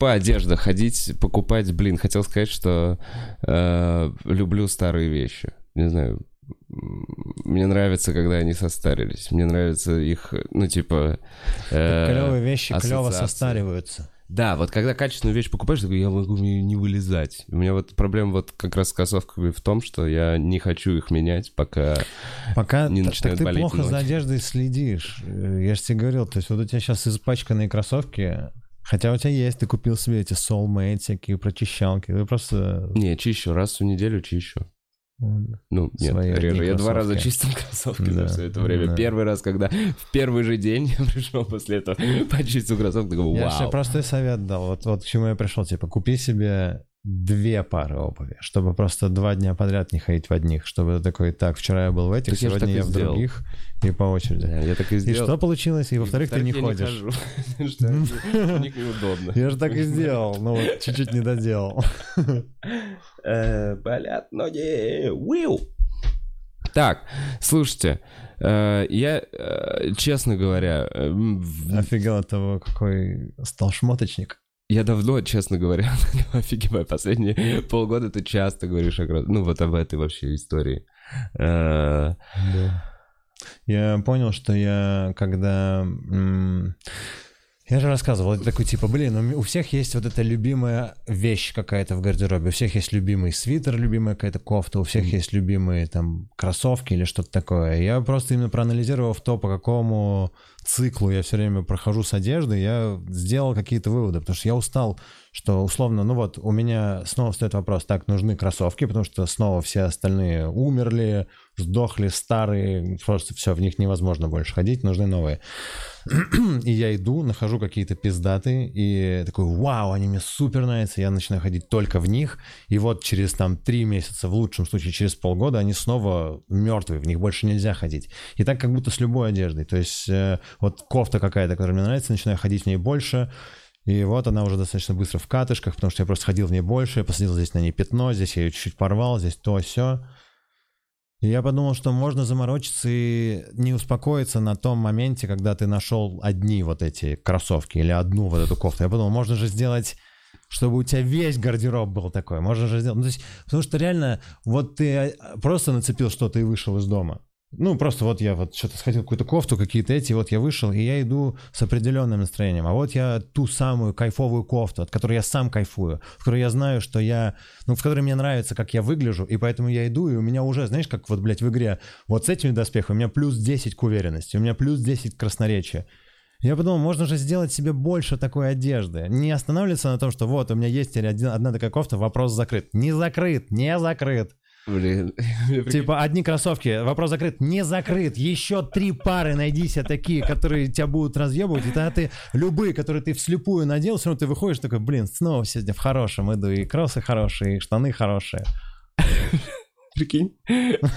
Одежда, ходить, покупать, блин, хотел сказать, что э, люблю старые вещи. Не знаю, мне нравится, когда они состарились. Мне нравится их, ну, типа... э, Клевые вещи клево состариваются. Да, вот когда качественную вещь покупаешь, такой, я могу не вылезать. У меня вот проблема вот как раз с кроссовками в том, что я не хочу их менять, пока... Пока Не так- начинают так ты болеть плохо ноги. за одеждой следишь. Э, Я же тебе говорил, то есть вот у тебя сейчас испачканные кроссовки, хотя у тебя есть, ты купил себе эти soulmate всякие прочищалки, ты просто... Не, чищу, раз в неделю чищу. Ну, нет, реже. Я два раза чистил <laughs> кроссовки Да, за все это время. да. Первый раз, когда в первый же день я <laughs> пришел после этого, почистил кроссовки, такой, Я же вау. простой совет дал. Вот, вот к чему я пришел. Типа, купи себе две пары обуви, чтобы просто два дня подряд не ходить в одних, чтобы такой, так, вчера я был в этих, Так я сегодня и я в сделал. других, и по очереди. Да, я так и И сделал. что получилось? И, во-вторых, ты не я ходишь. <laughs> <laughs> неудобно. Я же так и сделал, но вот чуть-чуть не доделал. <laughs> Э, Болят ноги. Уиу. Так, слушайте, э, я, э, честно говоря, Офигел от того, какой стал шмоточник. Я давно, честно говоря, <laughs> офигеваю, последние полгода ты часто говоришь о, ну, вот об этой вообще истории. Э, Я понял, что я, когда... Я же рассказывал, это такой типа, блин, у м- у всех есть вот эта любимая вещь какая-то в гардеробе, у всех есть любимый свитер, любимая какая-то кофта, у всех есть любимые там кроссовки или что-то такое. Я просто именно проанализировав то, по какому циклу я все время прохожу с одеждой, я сделал какие-то выводы, потому что я устал, что условно, ну вот у меня снова встает вопрос, так, нужны кроссовки, потому что снова все остальные умерли, сдохли, старые, просто все, в них невозможно больше ходить, нужны новые. <clears throat> И я иду, нахожу какие-то пиздатые, и такой, вау, они мне супер нравятся, я начинаю ходить только в них, и вот через там три месяца, в лучшем случае через полгода, они снова мертвые, в них больше нельзя ходить. И так как будто с любой одеждой, то есть э, вот кофта какая-то, которая мне нравится, начинаю ходить в ней больше, и вот она уже достаточно быстро в катышках, потому что я просто ходил в ней больше, я посадил здесь на ней пятно, здесь я ее чуть-чуть порвал, здесь то, все. Я подумал, что можно заморочиться и не успокоиться на том моменте, когда ты нашел одни вот эти кроссовки или одну вот эту кофту. Я подумал, можно же сделать чтобы у тебя весь гардероб был такой. Можно же сделать. Ну, то есть, потому что реально, вот ты э, просто нацепил что-то и вышел из дома. Ну, просто вот я вот что-то схватил какую-то кофту, какие-то эти, вот я вышел, и я иду с определенным настроением. А вот я ту самую кайфовую кофту, от которой я сам кайфую, в которой я знаю, что я, ну, в которой мне нравится, как я выгляжу, и поэтому я иду, и у меня уже, знаешь, как вот, блядь, в игре, вот с этими доспехами у меня плюс 10 к уверенности, у меня плюс 10 к красноречию. Я подумал, можно же сделать себе больше такой одежды. Не останавливаться на том, что вот, у меня есть теперь один- одна такая кофта, вопрос закрыт. Не закрыт, не закрыт. Блин. <laughs> Типа одни кроссовки, вопрос закрыт, не закрыт. Еще три пары найди себе такие, которые тебя будут разъебывать. И тогда ты любые, которые ты вслепую надел, все равно ты выходишь такой, блин, снова сегодня в хорошем иду. И кроссы хорошие, и штаны хорошие. <laughs> Прикинь?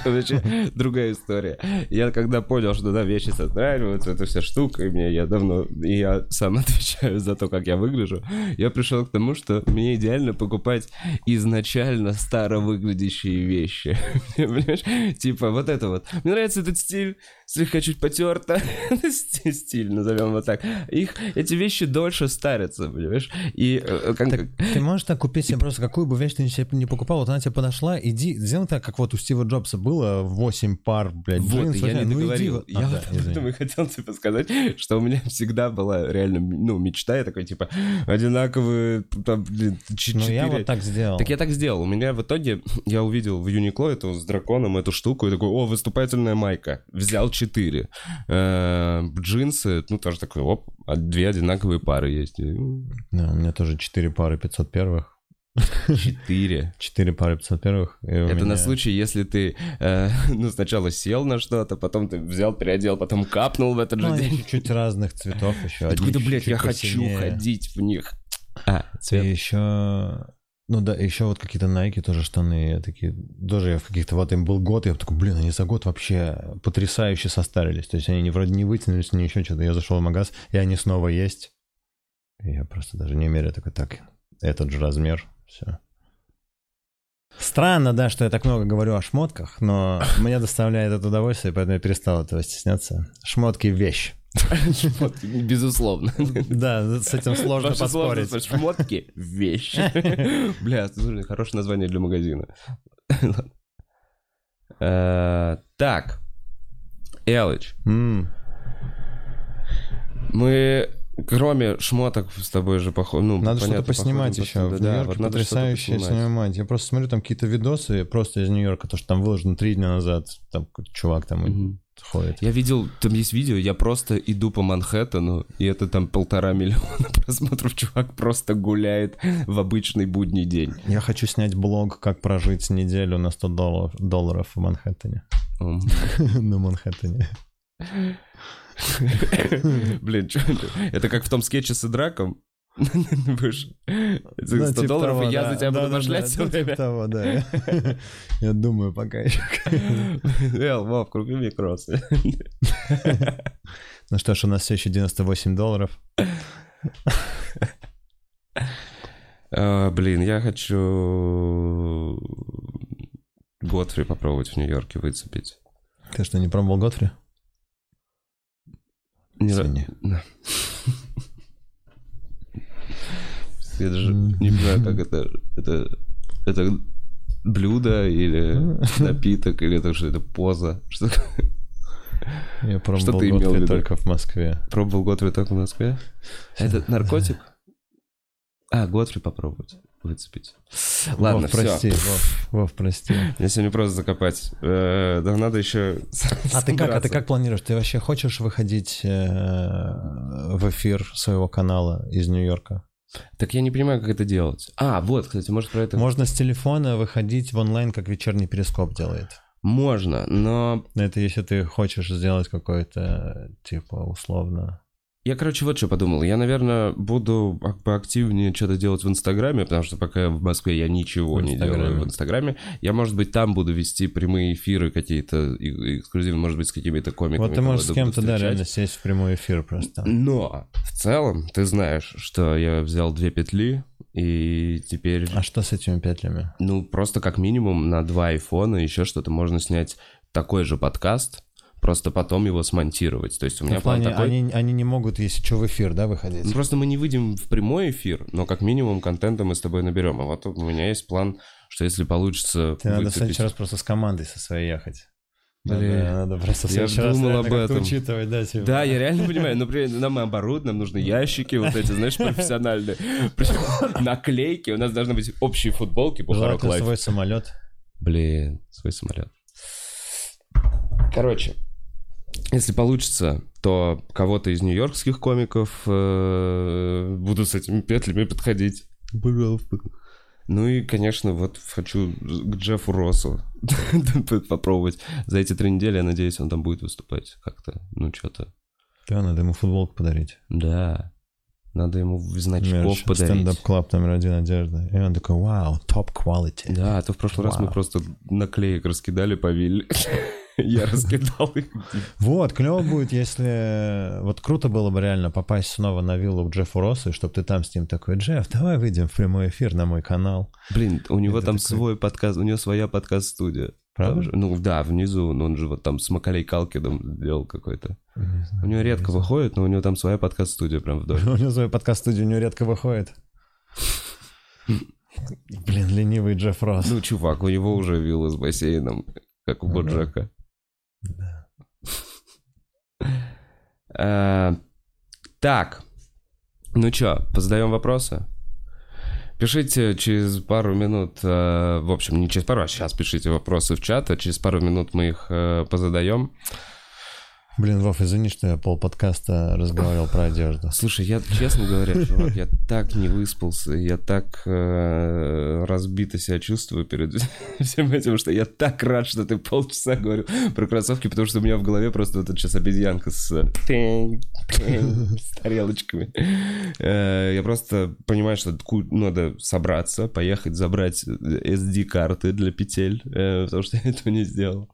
Вообще, другая история. Я когда понял, что да, вещи состраиваются, эта вся штука, и мне я давно, и я сам <laughs> отвечаю за то, как я выгляжу, я пришел к тому, что мне идеально покупать изначально старо выглядящие вещи. <laughs> Понимаешь? Типа вот это вот. Мне нравится этот стиль, слегка чуть потерто. <laughs> Сти- Стиль, назовем вот так. Их, эти вещи дольше старятся, понимаешь? И э, как- Так ты можешь так купить себе просто какую бы вещь ты себе не покупал, вот она тебе подошла, иди, сделай так, как вот у Стива Джобса было 8 пар, блядь, Вот, джинсов, я не ну иди вот- Я А, да, вот об этом и хотел типа сказать, что у меня всегда была реально, ну, мечта, я такой, типа, одинаковые, там, блин, ч- Ну четыре. я вот так сделал. Так я так сделал. У меня в итоге, я увидел в Юникло эту с драконом эту штуку, и такой, о, выступательная майка. Взял четыре. Э, Джинсы, ну, тоже такой, оп, а две одинаковые пары есть. Да, у меня тоже 4 пары 501-х. Четыре. 4 пары 501-х. и у Это на меня- случай, если ты, э, <laughs> ну, сначала сел на что-то, потом ты взял, переодел, потом капнул в этот Ну, же день. чуть-чуть разных цветов <laughs> еще. Я такой, да, одни блядь, я чуть-чуть хочу посильнее. ходить в них. А, И цвет. еще... Ну да, еще вот какие-то Nike тоже штаны, я такие, тоже я в каких-то, вот им был год, я такой, блин, они за год вообще потрясающе состарились. То есть они вроде не вытянулись, не еще что-то. Я зашел в магаз, и они снова есть. И я просто даже не меряю, такой, так, этот же размер, все. Странно, да, что я так много говорю о шмотках, но <laughs> мне доставляет это удовольствие, поэтому я перестал этого стесняться. Шмотки — вещь. Вот, Безусловно. Да, с этим сложно Вообще поспорить. сложно, Шмотки — вещь. <laughs> Бля, слушай, хорошее название для магазина. Э, Так, Элыч, мы кроме шмоток с тобой же похоже, ну, Надо что-то поснимать еще. по- В да, Нью-Йорке вот потрясающе снимать. Я просто смотрю там какие-то видосы просто из Нью-Йорка, то, что там выложено три дня назад. Там какой-то чувак там Мгм. ходит. Я видел, там есть видео, я просто иду по Манхэттену, и это там полтора миллиона <laughs> просмотров. Чувак просто гуляет в обычный будний день. Я хочу снять блог, как прожить неделю на 100 долларов, долларов в Манхэттене. <laughs> На Манхэттене. <laughs> Блин, чё это? Это как в том скетче с Идраком. <laughs> Будешь 100 Ну, типа долларов, и я за тебя буду башлять все ну, типа время. того, да. Я думаю, пока еще. Эл, Вов, круги мне кроссы. <laughs> Ну что ж, у нас все еще 98 долларов. А, Блин, я хочу Готфри попробовать в Нью-Йорке выцепить. Ты что, не пробовал Готфри? Не Извини. Я даже не знаю, как это... Это, это блюдо или напиток, или это что это поза. Что? Я Что пробовал ты имел в только в Москве. Пробовал Готфри только в Москве? Это наркотик? А, Готфри попробовать выцепить. Ладно, Вов, все. прости, Вов, Вов, прости. Мне сегодня просто закопать. Э, Да надо еще <laughs> А ты как, а ты как планируешь? Ты вообще хочешь выходить э, в эфир своего канала из Нью-Йорка? Так я не понимаю, как это делать. А, вот, кстати, может про это... Можно с телефона выходить в онлайн, как вечерний перископ делает. Можно, но Но это если ты хочешь сделать какой-то, типа, условно... я, короче, вот что подумал. Я, наверное, буду ак- поактивнее что-то делать в Инстаграме, потому что пока в Москве я ничего не делаю в Инстаграме. Я, может быть, там буду вести прямые эфиры какие-то эксклюзивные, может быть, с какими-то комиками. Вот ты можешь с кем-то, да, реально сесть в прямой эфир просто. Но в целом ты знаешь, что я взял две петли, и теперь, А что с этими петлями? ну, просто как минимум на два айфона еще что-то можно снять такой же подкаст, просто потом его смонтировать. То есть у меня в план плане, такой... они, они не могут, если что, в эфир, да, выходить? Ну, Просто мы не выйдем в прямой эфир, но как минимум контента мы с тобой наберем. А вот у меня есть план, что если получится Ты надо в выцепить- следующий раз просто с командой со своей ехать. Блин. Надо, надо просто Я думал об этом. учитывать, да, типа. Да, я реально понимаю. Например, нам оборудование, нам нужны ящики вот эти, знаешь, профессиональные. Причем наклейки. У нас должны быть общие футболки Бухарок Желательно свой самолет. Блин, свой самолет. Короче, если получится, то кого-то из нью-йоркских комиков э, буду с этими петлями подходить. Пожалуйста. Ну и, конечно, вот хочу к Джеффу Россу <laughs> попробовать. За эти три недели, я надеюсь, он там будет выступать как-то. Ну, что-то. Да, надо ему футболку подарить. Да. Надо ему значков Мерч, подарить. Стендап-клаб номер один одежда. И он такой, вау, top quality. Да, а то в прошлый раз мы Вау. просто наклеек раскидали по вилле. <laughs> Я раскидал их. Вот, клево будет, если... Вот круто было бы реально попасть снова на виллу к Джеффу Россу, и чтобы ты там с ним такой, Джефф, давай выйдем в прямой эфир на мой канал. Блин, у него Это там такой- свой подкаст, у него своя подкаст-студия. Правда? Же- Ну да, внизу, но он же вот там с Макалей Калкидом делал какой-то. У него редко выходит, но у него там своя подкаст-студия прям в доме. <laughs> У него свой подкаст-студия, у него редко выходит. <laughs> Блин, ленивый Джефф Росс. Ну, чувак, у него уже вилла с бассейном, как у Ага. А, Так, ну чё, позадаем вопросы? Пишите через пару минут, э, в общем, не через пару, а сейчас пишите вопросы в чат, а через пару минут мы их э, позадаем. Блин, Вов, извини, что я пол подкаста разговаривал про одежду. Слушай, я, честно говоря, чувак, я так не выспался, я так э, разбито себя чувствую перед <laughs> всем этим, что я так рад, что ты полчаса говорил про кроссовки, потому что у меня в голове просто вот сейчас обезьянка с, э, с тарелочками. Э, я просто понимаю, что надо собраться, поехать забрать SD-карты для петель, э, потому что я этого не сделал.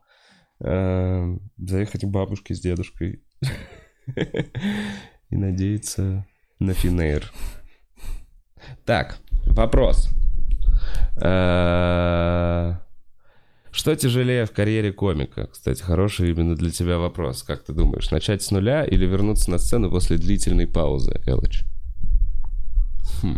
Э, заехать к бабушке с дедушкой <laughs> и надеяться на Финейр. Так, вопрос. Э, Что тяжелее в карьере комика? Кстати, хороший именно для тебя вопрос. Как ты думаешь, начать с нуля или вернуться на сцену после длительной паузы, Элыч? Хм.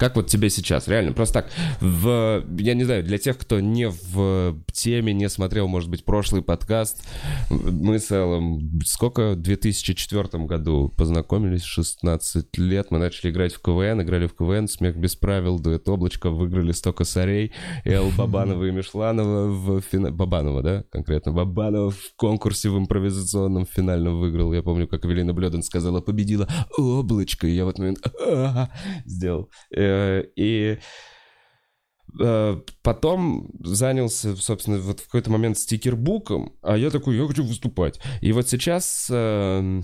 Как вот тебе сейчас? Реально, просто так, в, я не знаю, для тех, кто не в теме, не смотрел, может быть, прошлый подкаст, мы с Эллом, сколько, в 2004 году познакомились, 16 лет, мы начали играть в КВН, играли в КВН, смех без правил, дуэт облачко, выиграли 100 косарей, Эл Бабанова и Мишланова в финале, Бабанова, да, конкретно, Бабанова в конкурсе в импровизационном финальном выиграл, я помню, как Эвелина Блёден сказала, победила облачко, и я в этот момент сделал. Э, И э, потом занялся, собственно, вот в какой-то момент стикербуком, а я такой, я хочу выступать. И вот сейчас, э,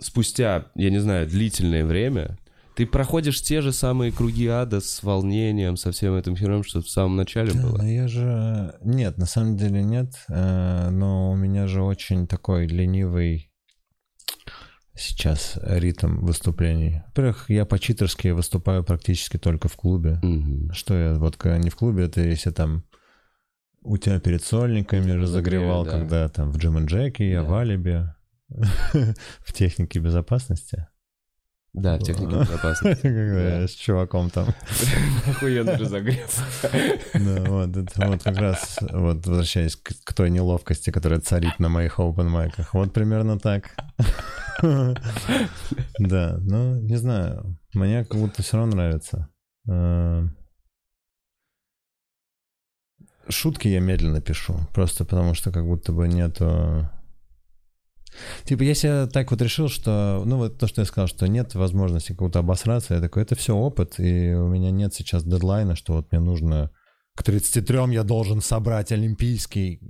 спустя, я не знаю, длительное время, Ты проходишь те же самые круги ада с волнением, со всем этим хером, что в самом начале Да, было. но я же... Нет, на самом деле нет. э, Но у меня же очень такой ленивый сейчас ритм выступлений. Во-первых, я по-читерски выступаю практически только в клубе. Мгм. Что я, вот когда не в клубе, это если там у тебя перед сольниками разогревал, да. когда там в Джим и Джеки, я Да. в Алибе, <laughs> в технике безопасности. Да, в технике <laughs> безопасности. С чуваком там. <laughs> Охуенный разогрев. Да, вот, это вот как раз, вот возвращаясь к, к той неловкости, которая царит на моих open майках. Вот примерно так. <laughs> Да, ну, не знаю, мне как будто все равно нравится. Э, Шутки я медленно пишу, просто потому что как будто бы нету... Типа, если я так вот решил, что, ну вот то, что я сказал, что нет возможности как-то обосраться, я такой, это все опыт, и у меня нет сейчас дедлайна, что вот мне нужно к 33 я должен собрать олимпийский.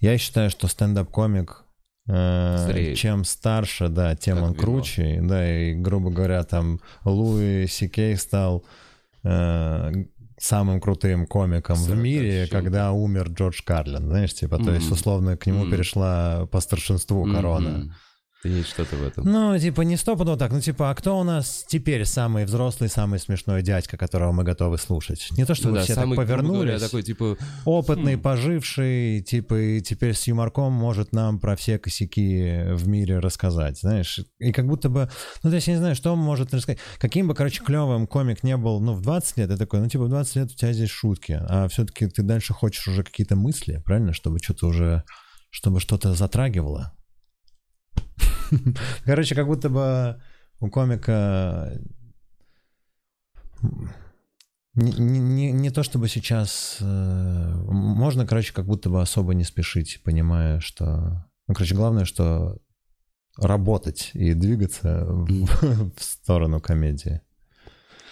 Я считаю, что стендап-комик, э, Зреет. чем старше, да, тем Как он вино. круче, да, и, грубо говоря, там Луи Сикей стал э, самым крутым комиком в Сорока мире, когда умер Джордж Карлин, знаешь, типа, то есть, условно, к нему Мгм. перешла по старшинству корона. Есть что-то в этом. Ну, типа, не стопудово так, ну, типа, а кто у нас теперь самый взрослый, самый смешной дядька, которого мы готовы слушать? Не то, что Ну вы да, все самый, так грубо говоря, повернулись, такой, типа, опытный, хм. поживший, типа, и теперь с юморком может нам про все косяки в мире рассказать, знаешь? И как будто бы, ну, то есть, я не знаю, что он может рассказать. Каким бы, короче, клевым комик не был, ну, в 20 лет, ты такой, ну, типа, в 20 лет у тебя здесь шутки, а все-таки ты дальше хочешь уже какие-то мысли, правильно? Чтобы что-то уже, чтобы что-то затрагивало. <laughs> Короче, как будто бы у комика не, не- не- не то чтобы сейчас э, можно, короче, как будто бы особо не спешить, понимая, что, ну, короче, главное, что работать и двигаться в, <laughs> в сторону комедии.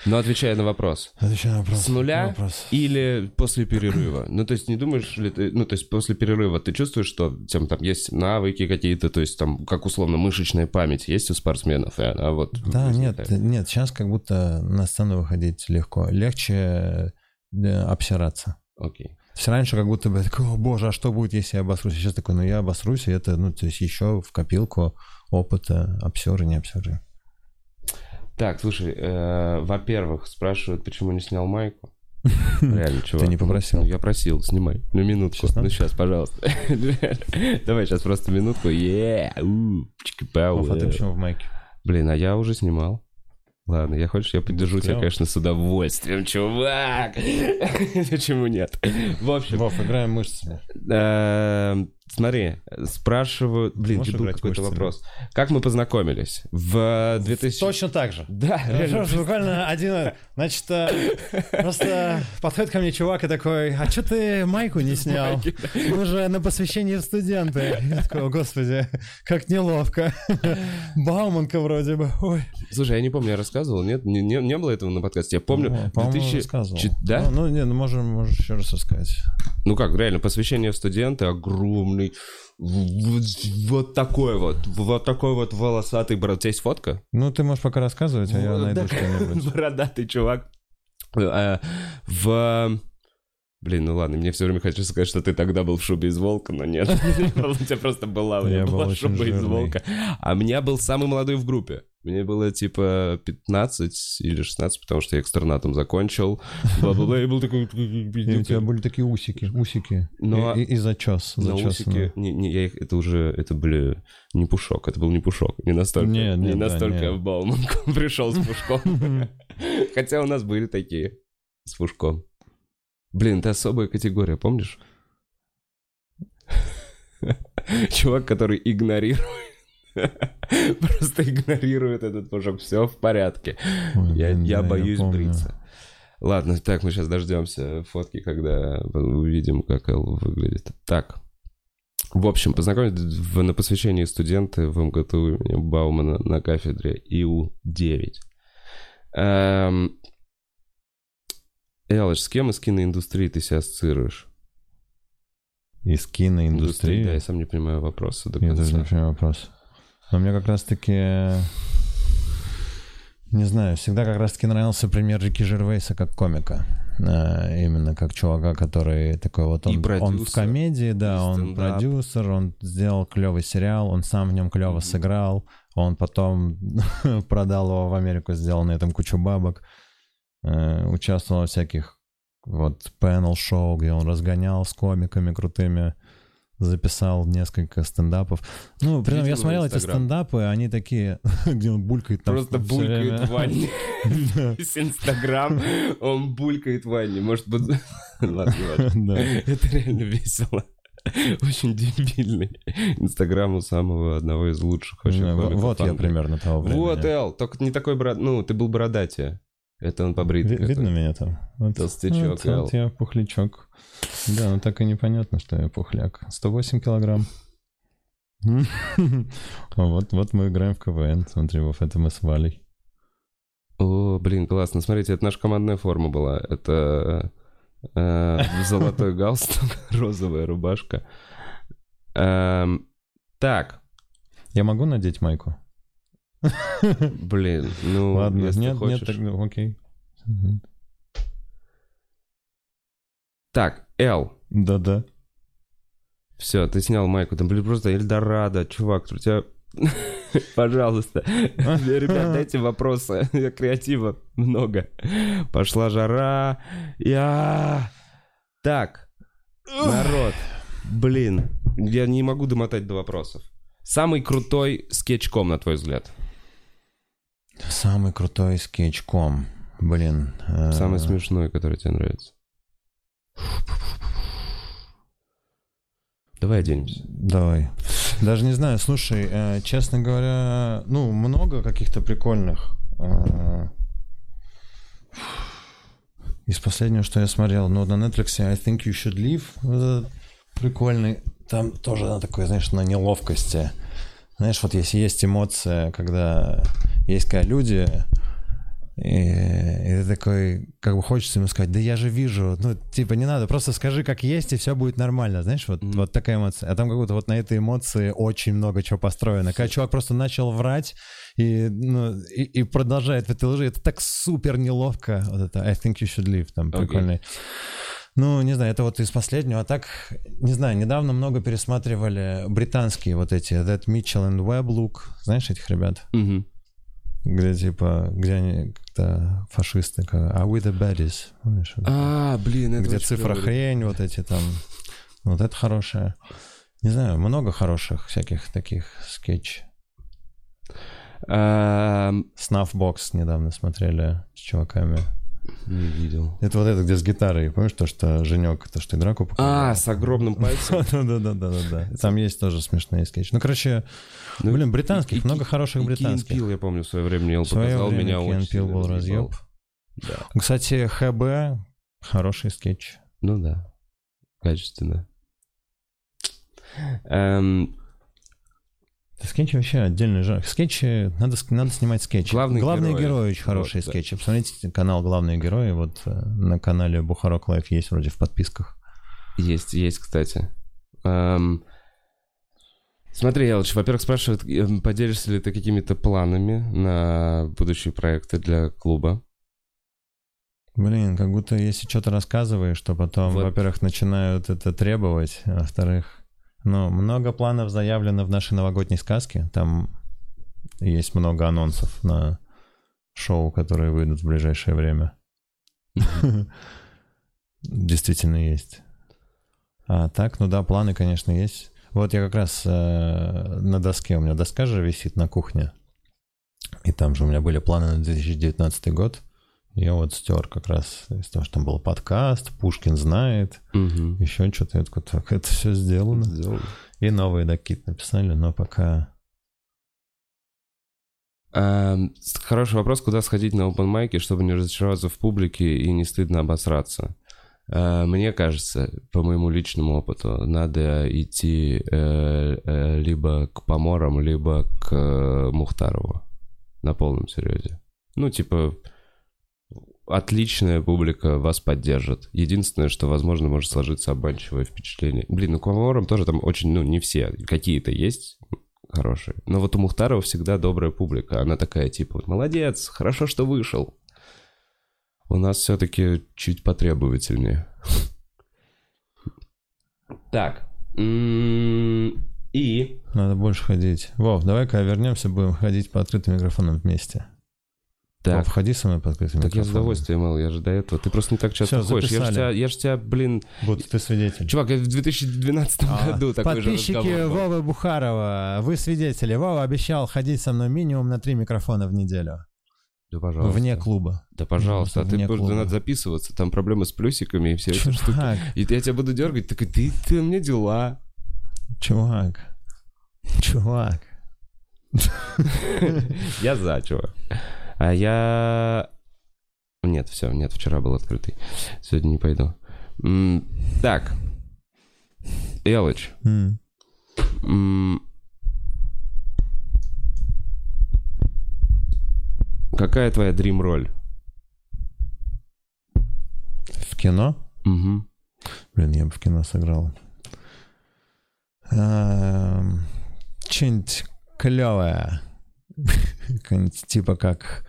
Ну, отвечая на вопрос. Отвечаю на вопрос. С нуля Вопрос. Или после перерыва? Ну, то есть, не думаешь ли ты... Ну, то есть, после перерыва ты чувствуешь, что там, там есть навыки какие-то, то есть, там, как условно, мышечная память есть у спортсменов, и она вот... Да, нет, возникает? нет, сейчас как будто на сцену выходить легко. Легче обсираться. Окей. Есть раньше как будто бы такой, о боже, а что будет, если я обосрусь? Сейчас такой, ну я обосрусь, и это, ну, то есть еще в копилку опыта обсеры, не обсеры. Так, слушай, э, во-первых, спрашивают, почему не снял майку. <laughs> Реально, чувак. не попросил? Ну, я просил, снимай. На минутку. Сейчас ну, сейчас, пожалуйста. <laughs> Давай сейчас просто минутку. Оф, а ты э. почему в майке? Блин, а я уже снимал. Ладно, я хочешь, я поддержу тебя, конечно, с удовольствием, чувак. <laughs> Почему нет? В общем, Вов, играем мышцами. Смотри, спрашивают... Блин, Можешь играть какой-то вопрос. Как мы познакомились? В 2000... Точно так же. Да, реально. Буквально один... Значит, э, просто подходит ко мне чувак и такой, а что ты майку не снял? Мы же на посвящении в студенты. Я такой, о господи, как неловко. Бауманка вроде бы. Ой. Слушай, я не помню, я рассказывал, нет? Не, не, не было этого на подкасте. Я помню, Ну, По-моему, 2000 рассказывал. Да? Ну, ну, не, ну можем, можешь еще раз рассказать. Ну как, реально, посвящение в студенты огромный, вот, такой вот, вот такой вот волосатый брат. У тебя есть фотка? Ну, ты можешь пока рассказывать, а я найду что-нибудь. <laughs> Бородатый чувак. Э, В... Блин, ну ладно, мне все время хочется сказать, что ты тогда был в шубе из волка, но нет. <laughs> У тебя просто была, у меня Я была шуба из волка. А меня был самый молодой в группе. Мне было типа 15 или 16, потому что я экстернатом закончил. Бла-бла-бла, и был такой... И у тебя были такие усики, усики. Ну, а- и, и, и зачес. На зачесанные. усики, не, не, я их, это уже, это были не пушок, это был не пушок, не настолько, Не, не, не, да, настолько не. в Бауманку пришел с пушком. <laughs> Хотя у нас были такие с пушком. Блин, это особая категория, помнишь? Чувак, который игнорирует. <laughs> Просто игнорирует этот пушок. Все в порядке. Ой, Я, блин, я боюсь помню. бриться. Ладно, так, мы сейчас дождемся фотки, когда увидим, как Эл выглядит. Так. В общем, познакомились в- на посвящении студенты в МГТУ Баумана на кафедре ИУ-9. Эм... Элыч, с кем из киноиндустрии ты себя ассоциируешь? Из киноиндустрии. Да, я сам не понимаю вопроса до Я конца. даже не понимаю вопрос. Но мне как раз-таки... Не знаю, всегда как раз-таки нравился пример Рики Жервейса как комика. Э, именно как чувака, который такой вот он, он в комедии, да, он продюсер, он сделал клевый сериал, он сам в нем клево mm-hmm. сыграл, он потом <laughs> продал его в Америку, сделал на этом кучу бабок, э, участвовал во всяких вот панел-шоу, где он разгонял с комиками крутыми записал несколько стендапов. Ну, при этом я смотрел эти стендапы, они такие, <laughs> где он булькает там. Просто булькает в ванне. <laughs> Весь Инстаграм, он булькает в ванне. Может быть... <laughs> Ладно, ладно. Это реально весело. Очень дебильный. Инстаграм у самого одного из лучших вообще. Вот я примерно того времени. Вот, Эл, только не такой брат... Ну, ты был бородатее. Это он побрит. Видно меня там? Толстячок, Эл. Вот я пухлячок. Да, ну так и непонятно, что я пухляк. 108 килограмм. <laughs> Вот, вот мы играем в КВН. Смотри, вот это мы с Валей. О, блин, классно. Смотрите, это наша командная форма была. Это э, золотой галстук, <laughs> розовая рубашка. Эм, так. Я могу надеть майку? <laughs> Блин, ну, Ладно, если нет, хочешь. нет, так, ну, окей. Так, Эл. Да-да. Все, ты снял майку. Там, блин, просто Эльдорадо, чувак, у тебя... <laughs> Пожалуйста. <laughs> Ребят, дайте вопросы. Креатива много. Пошла жара. Я... Так, народ. Блин, я не могу домотать до вопросов. Самый крутой скетчком, на твой взгляд? Самый крутой скетчком. Блин. Э, Самый смешной, который тебе нравится. Давай оденемся. Давай. Даже не знаю, слушай, э, честно говоря, ну, много каких-то прикольных. Э, из последнего, что я смотрел, ну, на Netflix I Think You Should Leave. Прикольный. Там тоже на такой, знаешь, на неловкости. Знаешь, вот если есть эмоция, когда есть когда люди, и, и ты такой, как бы хочется ему сказать, да я же вижу, ну, типа, не надо, просто скажи, как есть, и все будет нормально, знаешь, вот, mm-hmm. вот такая эмоция. А там как будто вот на этой эмоции очень много чего построено. Когда чувак просто начал врать и, ну, и, и продолжает в этой лжи, это так супер неловко. Вот это I think you should leave, там, okay. прикольный. Ну, не знаю, это вот из последнего. А так, не знаю, недавно много пересматривали британские вот эти That Mitchell and Webb look. Знаешь этих ребят? Mm-hmm где типа, где они как-то фашисты, как, а we the baddies, помнишь? А, блин, это Где цифра клевый. хрень, вот эти там, вот это хорошее. Не знаю, много хороших всяких таких скетч. Snuffbox недавно смотрели с чуваками. Не видел. Это вот это, где с гитарой, помнишь, то, что Женек, то, что ты драку показал? А, с огромным <laughs> пальцем. Да-да-да-да-да. Там есть тоже смешные скетчи. Ну, короче, ну, блин, британских, много хороших британских. Пил, я помню, в свое время Эл показал, меня очень Пил был разъеб. Кстати, ХБ хороший скетч. Ну да, качественно. Эм, Скетчи вообще отдельный жанр. Скетчи, надо, надо снимать скетчи. Главные, Главные герои. герои очень хорошие вот, скетчи. Да. Посмотрите канал «Главные герои». Вот э, на канале Бухарог Лайв есть вроде в подписках. Есть, есть, кстати. Эм... Смотри, Элч, во-первых, спрашивают, эм, поделишься ли ты какими-то планами на будущие проекты для клуба? Блин, как будто если что-то рассказываешь, то потом, вот. во-первых, начинают это требовать, а во-вторых, ну, много планов заявлено в нашей новогодней сказке. Там есть много анонсов на шоу, которые выйдут в ближайшее время. <laughs> Действительно есть. А так, ну да, планы, конечно, есть. Вот я как раз э, на доске, у меня доска же висит на кухне. И там же у меня были планы на 2019 год. Я вот стер как раз из того, что там был подкаст, Пушкин знает, угу. еще что-то. Я такой, так, это все сделано. сделано. И новые докит написали, но пока... А, хороший вопрос, куда сходить на open майке, чтобы не разочароваться в публике и не стыдно обосраться. А, мне кажется, по моему личному опыту, надо идти э, э, либо к Поморам, либо к э, Мухтарову на полном серьезе. Ну, типа, отличная публика вас поддержит. Единственное, что, возможно, может сложиться обманчивое впечатление. Блин, ну к Ваварам тоже там очень, ну, не все, какие-то есть хороший. Но вот у Мухтарова всегда добрая публика. Она такая, типа, молодец, хорошо, что вышел. У нас все-таки чуть потребовательнее. Так. М, И... Надо больше ходить. Вов, давай-ка вернемся, будем ходить по открытым микрофонам вместе. Так, ходи со мной по открытым так я с удовольствием, мол, я же до этого. Ты просто не так часто Всё, ходишь. Я же тебя, я ж тебя, блин... Вот ты свидетель. Чувак, я в 2012 А, году такой же Подписчики был. Вовы Бухарова, вы свидетели. Вова обещал ходить со мной минимум на три микрофона в неделю. Да, пожалуйста. Вне клуба. Да, пожалуйста. А ты просто надо записываться. Там проблемы с плюсиками и все эти штуки. Чувак, И я тебя буду дергать, такой, ты, ты, меня дела. чувак, чувак. <laughs> Я за, чувак. А я... Нет, все, нет, вчера был открытый. Сегодня не пойду. М, Так. Элыч. М, Какая твоя дрим-роль? В кино? Угу. Блин, я бы в кино сыграл. Эм, Что-нибудь клевое. <laughs> Типа как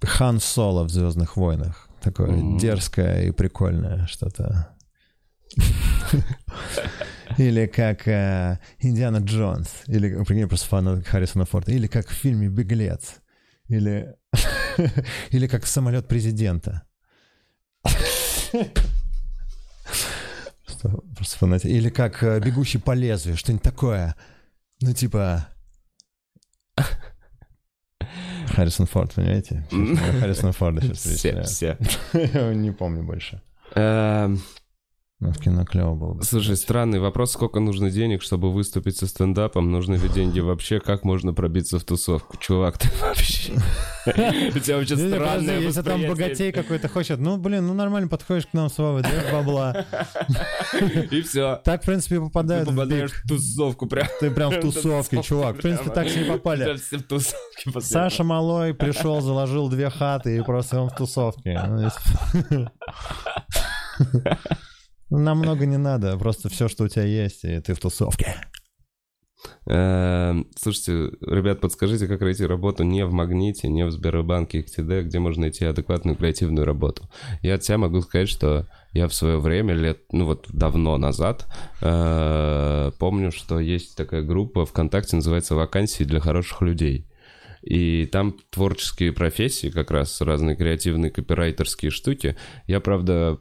Хан Соло в Звездных войнах. Такое Мгм. дерзкое и прикольное что-то. <laughs> Или как э, Индиана Джонс. Или, прикинь, просто фанат Харрисона Форда. Или как в фильме «Беглец». Или, <laughs> или как самолет президента. Просто, просто фанатик. Или как э, «Бегущий по лезвию», что-нибудь такое. Ну, типа... Харрисон Форд, понимаете? <laughs> Я Харрисона Форда сейчас Все, все. <laughs> Я его не помню больше. Но в кино клево было бы. Слушай, странный вопрос, сколько нужно денег, чтобы выступить со стендапом? Нужны ли деньги вообще? Как можно пробиться в тусовку? Чувак, ты вообще... <laughs> У тебя вообще странное Если там богатей какой-то хочет, ну, блин, ну нормально подходишь к нам с Вовой, даешь бабла. И все. Так, в принципе, Ты попадают в попадаешь в тусовку прям. Ты прям в <laughs> тусовке, чувак. В принципе, так все и попали. Саша Малой пришел, заложил две хаты и просто он в тусовке. <laughs> Нам много не надо, просто все, что у тебя есть, и ты в тусовке. Эм, Слушайте, ребят, подскажите, как найти работу не в Магните, не в Сбербанке XTD, где можно найти адекватную креативную работу. Я от себя могу сказать, что я в свое время, лет, ну вот давно назад, э, помню, что есть такая группа ВКонтакте, называется «Вакансии для хороших людей». И там творческие профессии, как раз разные креативные копирайтерские штуки. Я, правда,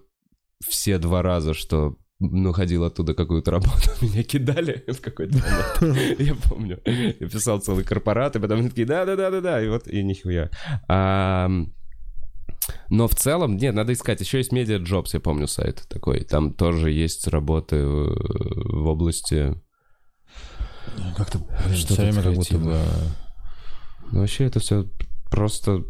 все два раза, что находил оттуда какую-то работу, <laughs> меня кидали в какой-то момент. <laughs> Я помню. Я писал целый корпорат, и потом они такие, да-да-да-да-да, и вот, и нихуя. А, но в целом, нет, надо искать. Еще есть Media Jobs, я помню сайт такой. Там тоже есть работы в, в области... Как-то Что-то все время как будто бы... Ну, вообще это все просто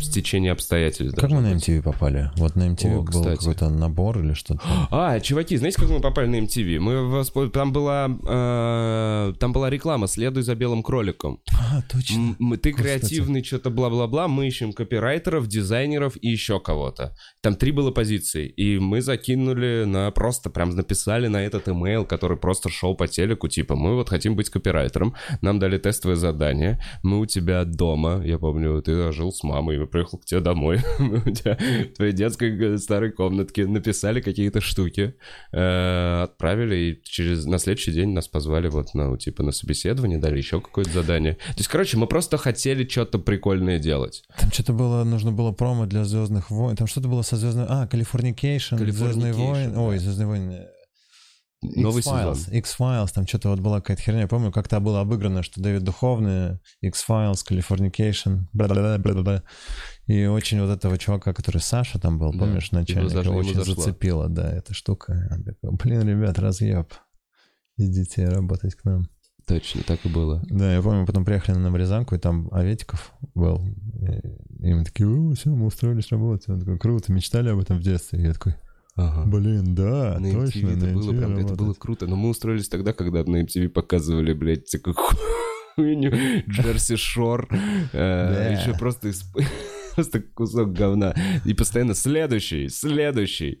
стечение обстоятельств. Как мы на. MTV попали? Вот на MTV О, был какой-то набор или что-то. А, чуваки, знаете, как мы попали на MTV? Мы воспо- там была э, там была реклама "Следуй за белым кроликом". А, точно. Мы- ты Кстати. креативный, что-то бла-бла-бла. Мы ищем копирайтеров, дизайнеров и еще кого-то. Там три было позиции, и мы закинули на просто прям написали на этот имейл, который просто шел по телеку, типа мы вот хотим быть копирайтером. Нам дали тестовое задание. Мы у тебя дома, я помню, ты жил с мамой, я приехал к тебе домой. <laughs> У тебя в твоей детской э, старой комнатке написали какие-то штуки, э, отправили, и через на следующий день нас позвали вот на типа на собеседование, дали еще какое-то задание. То есть, короче, мы просто хотели что-то прикольное делать. Там что-то было, нужно было промо для Звездных войн. Там что-то было со Звездных... А, Californication, Звездные войны. Ой, Звездные войны. Новый X-Files, сезон. X-Files, там что-то вот была какая-то херня. Я помню, как-то было обыграно, что Дэвид Духовный, X-Files, Californication, бла-бла-бла-бла-бла. И очень вот этого чувака, который Саша там был, Да, помнишь, начальник, его зашло, ему очень зашло. зацепила, да, эта штука. Он такой, блин, ребят, разъеб. Идите работать к нам. Точно, так и было. Да, я помню, потом приехали на Нарезанку, и там Аветиков был. И, мы такие, все, мы устроились работать. Он такой, круто, мечтали об этом в детстве. И я такой, Ага. блин, да, На точно, MTV это на было MTV прям, это работать». было круто. Но мы устроились тогда, когда на MTV показывали, блядь, такую хуйню. Джерси Шор. Да. Еще просто <laughs> просто кусок говна. И постоянно следующий, следующий.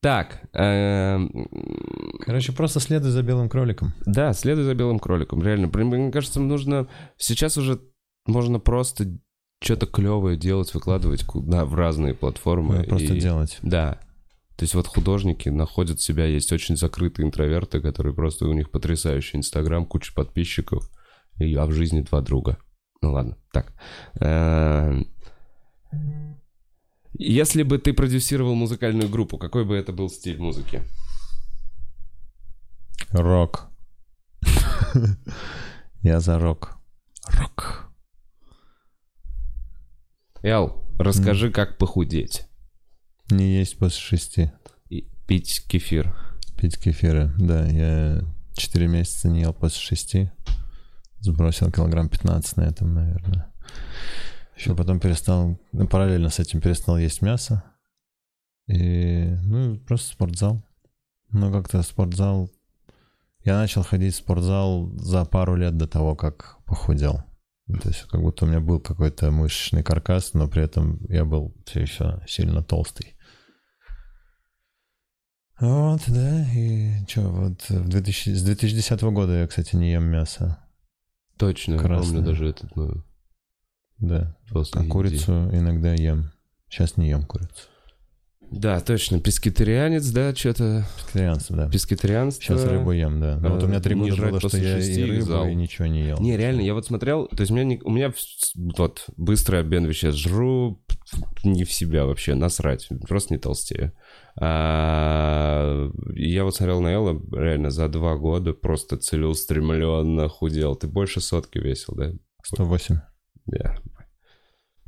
Так. эм, Короче, просто следуй за белым кроликом. Да, следуй за белым кроликом. Реально. Мне кажется, нужно... Сейчас уже можно просто что-то клевое делать, выкладывать куда в разные платформы. Надо просто и- делать. Да. То есть вот художники находят себя, есть очень закрытые интроверты, которые просто у них потрясающий инстаграм, куча подписчиков, и, а в жизни два друга. Ну ладно, так. Эм, Если бы ты продюсировал музыкальную группу, какой бы это был стиль музыки? Рок. <laughs> Я за рок. Рок. Эл, расскажи, как похудеть Не есть после шести. и пить кефир. Пить кефиры. Да, я 4 месяца не ел после шести. Сбросил килограмм 15 на этом, наверное. Еще потом перестал, ну, параллельно с этим перестал есть мясо. И, ну, просто спортзал. Ну, как-то спортзал... Я начал ходить в спортзал за пару лет до того, как похудел. То есть как будто у меня был какой-то мышечный каркас, но при этом я был все еще сильно толстый. Вот, да, и что, вот в 2000, с 2010 года я, кстати, не ем мясо. Точно, Красное. помню даже этот ну, Да, после а Индии. курицу иногда ем. Сейчас не ем курицу. Да, точно, пескетарианец, да, что-то... Вегетарианство, да. Пескетарианство. Сейчас рыбу ем, да. Но вот у меня три года было, что я и рыбу, зал. и ничего не ел. Не, реально, я вот смотрел, то есть у меня, не- у меня вот быстрый обмен веществ, жру не в себя вообще, насрать, просто не толстею. А, я вот смотрел на Элла, реально, за два года просто целеустремленно худел. Ты больше сотки весил, да? 108. Да.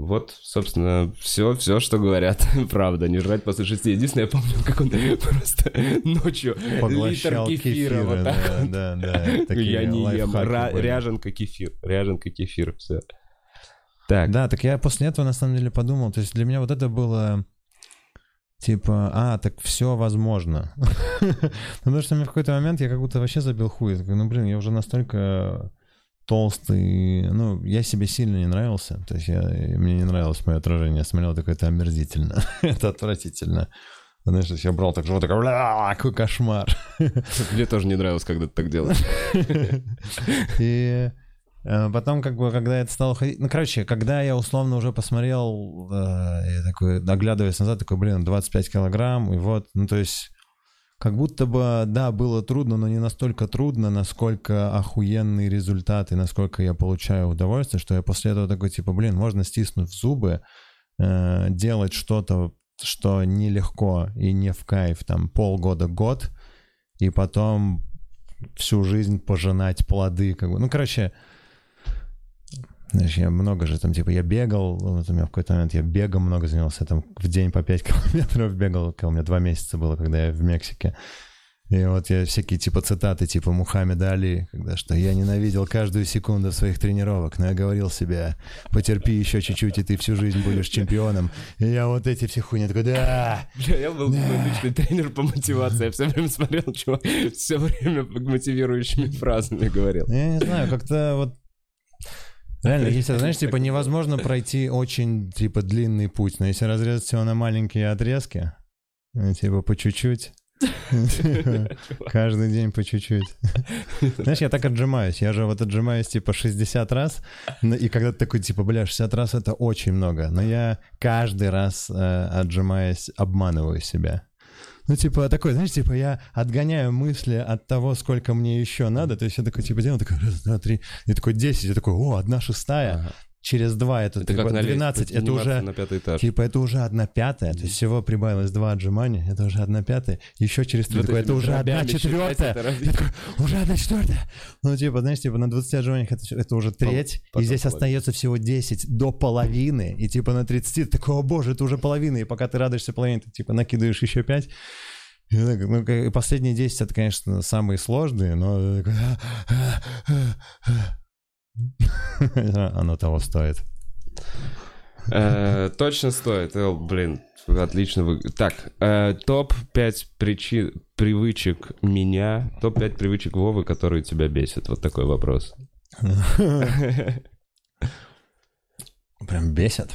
Вот, собственно, все, все, что говорят, <laughs> правда, не жрать после шести. Единственное, я помню, как он просто ночью литр Поглощал кефира, кефиры, вот так да, вот. да, да. такие Я не ем. Ра- ряженка кефир. Ряженка кефир, все. Так. Да, так я после этого на самом деле подумал, то есть для меня вот это было типа, а, так все возможно. <laughs> Потому что мне в какой-то момент я как будто вообще забил хуй. Ну, блин, я уже настолько толстый, ну, я себе сильно не нравился. То есть я, мне не нравилось мое отражение. Я смотрел, такое, это омерзительно. <laughs> это отвратительно. Знаешь, то есть я брал так живот, такой, «Бля, какой кошмар. <laughs> Мне тоже не нравилось, когда ты так делаешь. <laughs> И э, потом, как бы, когда это стало ходить... Ну, короче, когда я условно уже посмотрел, э, я такой, оглядываясь назад, такой, блин, 25 килограмм, и вот, ну, то есть... Как будто бы, да, было трудно, но не настолько трудно, насколько охуенные результаты, насколько я получаю удовольствие, что я после этого такой, типа, блин, можно стиснув зубы, э, делать что-то, что нелегко и не в кайф, там, полгода-год, и потом всю жизнь пожинать плоды, как бы. Ну, короче, знаешь, я много же там, типа, я бегал, вот у меня в какой-то момент я бегом много занялся, там, в день по 5 <laughs> километров бегал, у меня два месяца было, когда я в Мексике. И вот я всякие, типа, цитаты, типа, Мухаммеда Али, когда что я ненавидел каждую секунду своих тренировок, но я говорил себе, потерпи еще чуть-чуть, и ты всю жизнь будешь чемпионом. И я вот эти все хуйни такой, да, Бля, я был такой личный тренер по мотивации. Я все время смотрел, чувак все время мотивирующими фразами говорил. Ну, Я не знаю, как-то вот... Реально, если, знаешь, типа невозможно пройти очень, типа, длинный путь, но если разрезать его на маленькие отрезки, ну, типа, по чуть-чуть, каждый день по чуть-чуть. Знаешь, я так отжимаюсь, я же вот отжимаюсь, типа, 60 раз, и когда ты такой, типа, бля, 60 раз это очень много, но я каждый раз, э, отжимаясь, обманываю себя. Ну, типа, такой, знаешь, типа, я отгоняю мысли от того, сколько мне еще надо. То есть я такой, типа, делаю, такой, раз, два, три. И такой, 10. Я такой, о, одна шестая. Ага. Через два это, Это типа, как на 12. Это уже, на пятый этаж. типа, это уже одна пятая. То есть всего прибавилось два отжимания. Это уже одна пятая. Еще через три. Вот такой, это уже одна дробями считать четвертая. уже одна четвертая. Ну, типа, знаешь, типа, на 20 отжиманиях это, это уже треть. и здесь остается всего 10 до половины. И, типа, на 30 ты такой, о боже, это уже половина. И пока ты радуешься половине, ты, типа, накидываешь еще 5. И так, ну, последние 10 это, конечно, самые сложные, но <laughs> оно того стоит. Э, Точно стоит. Блин, отлично. вы- Так, э, топ-5 причин, привычек меня, топ-5 привычек Вовы, которые тебя бесят. Вот такой вопрос. <laughs> Прям бесит.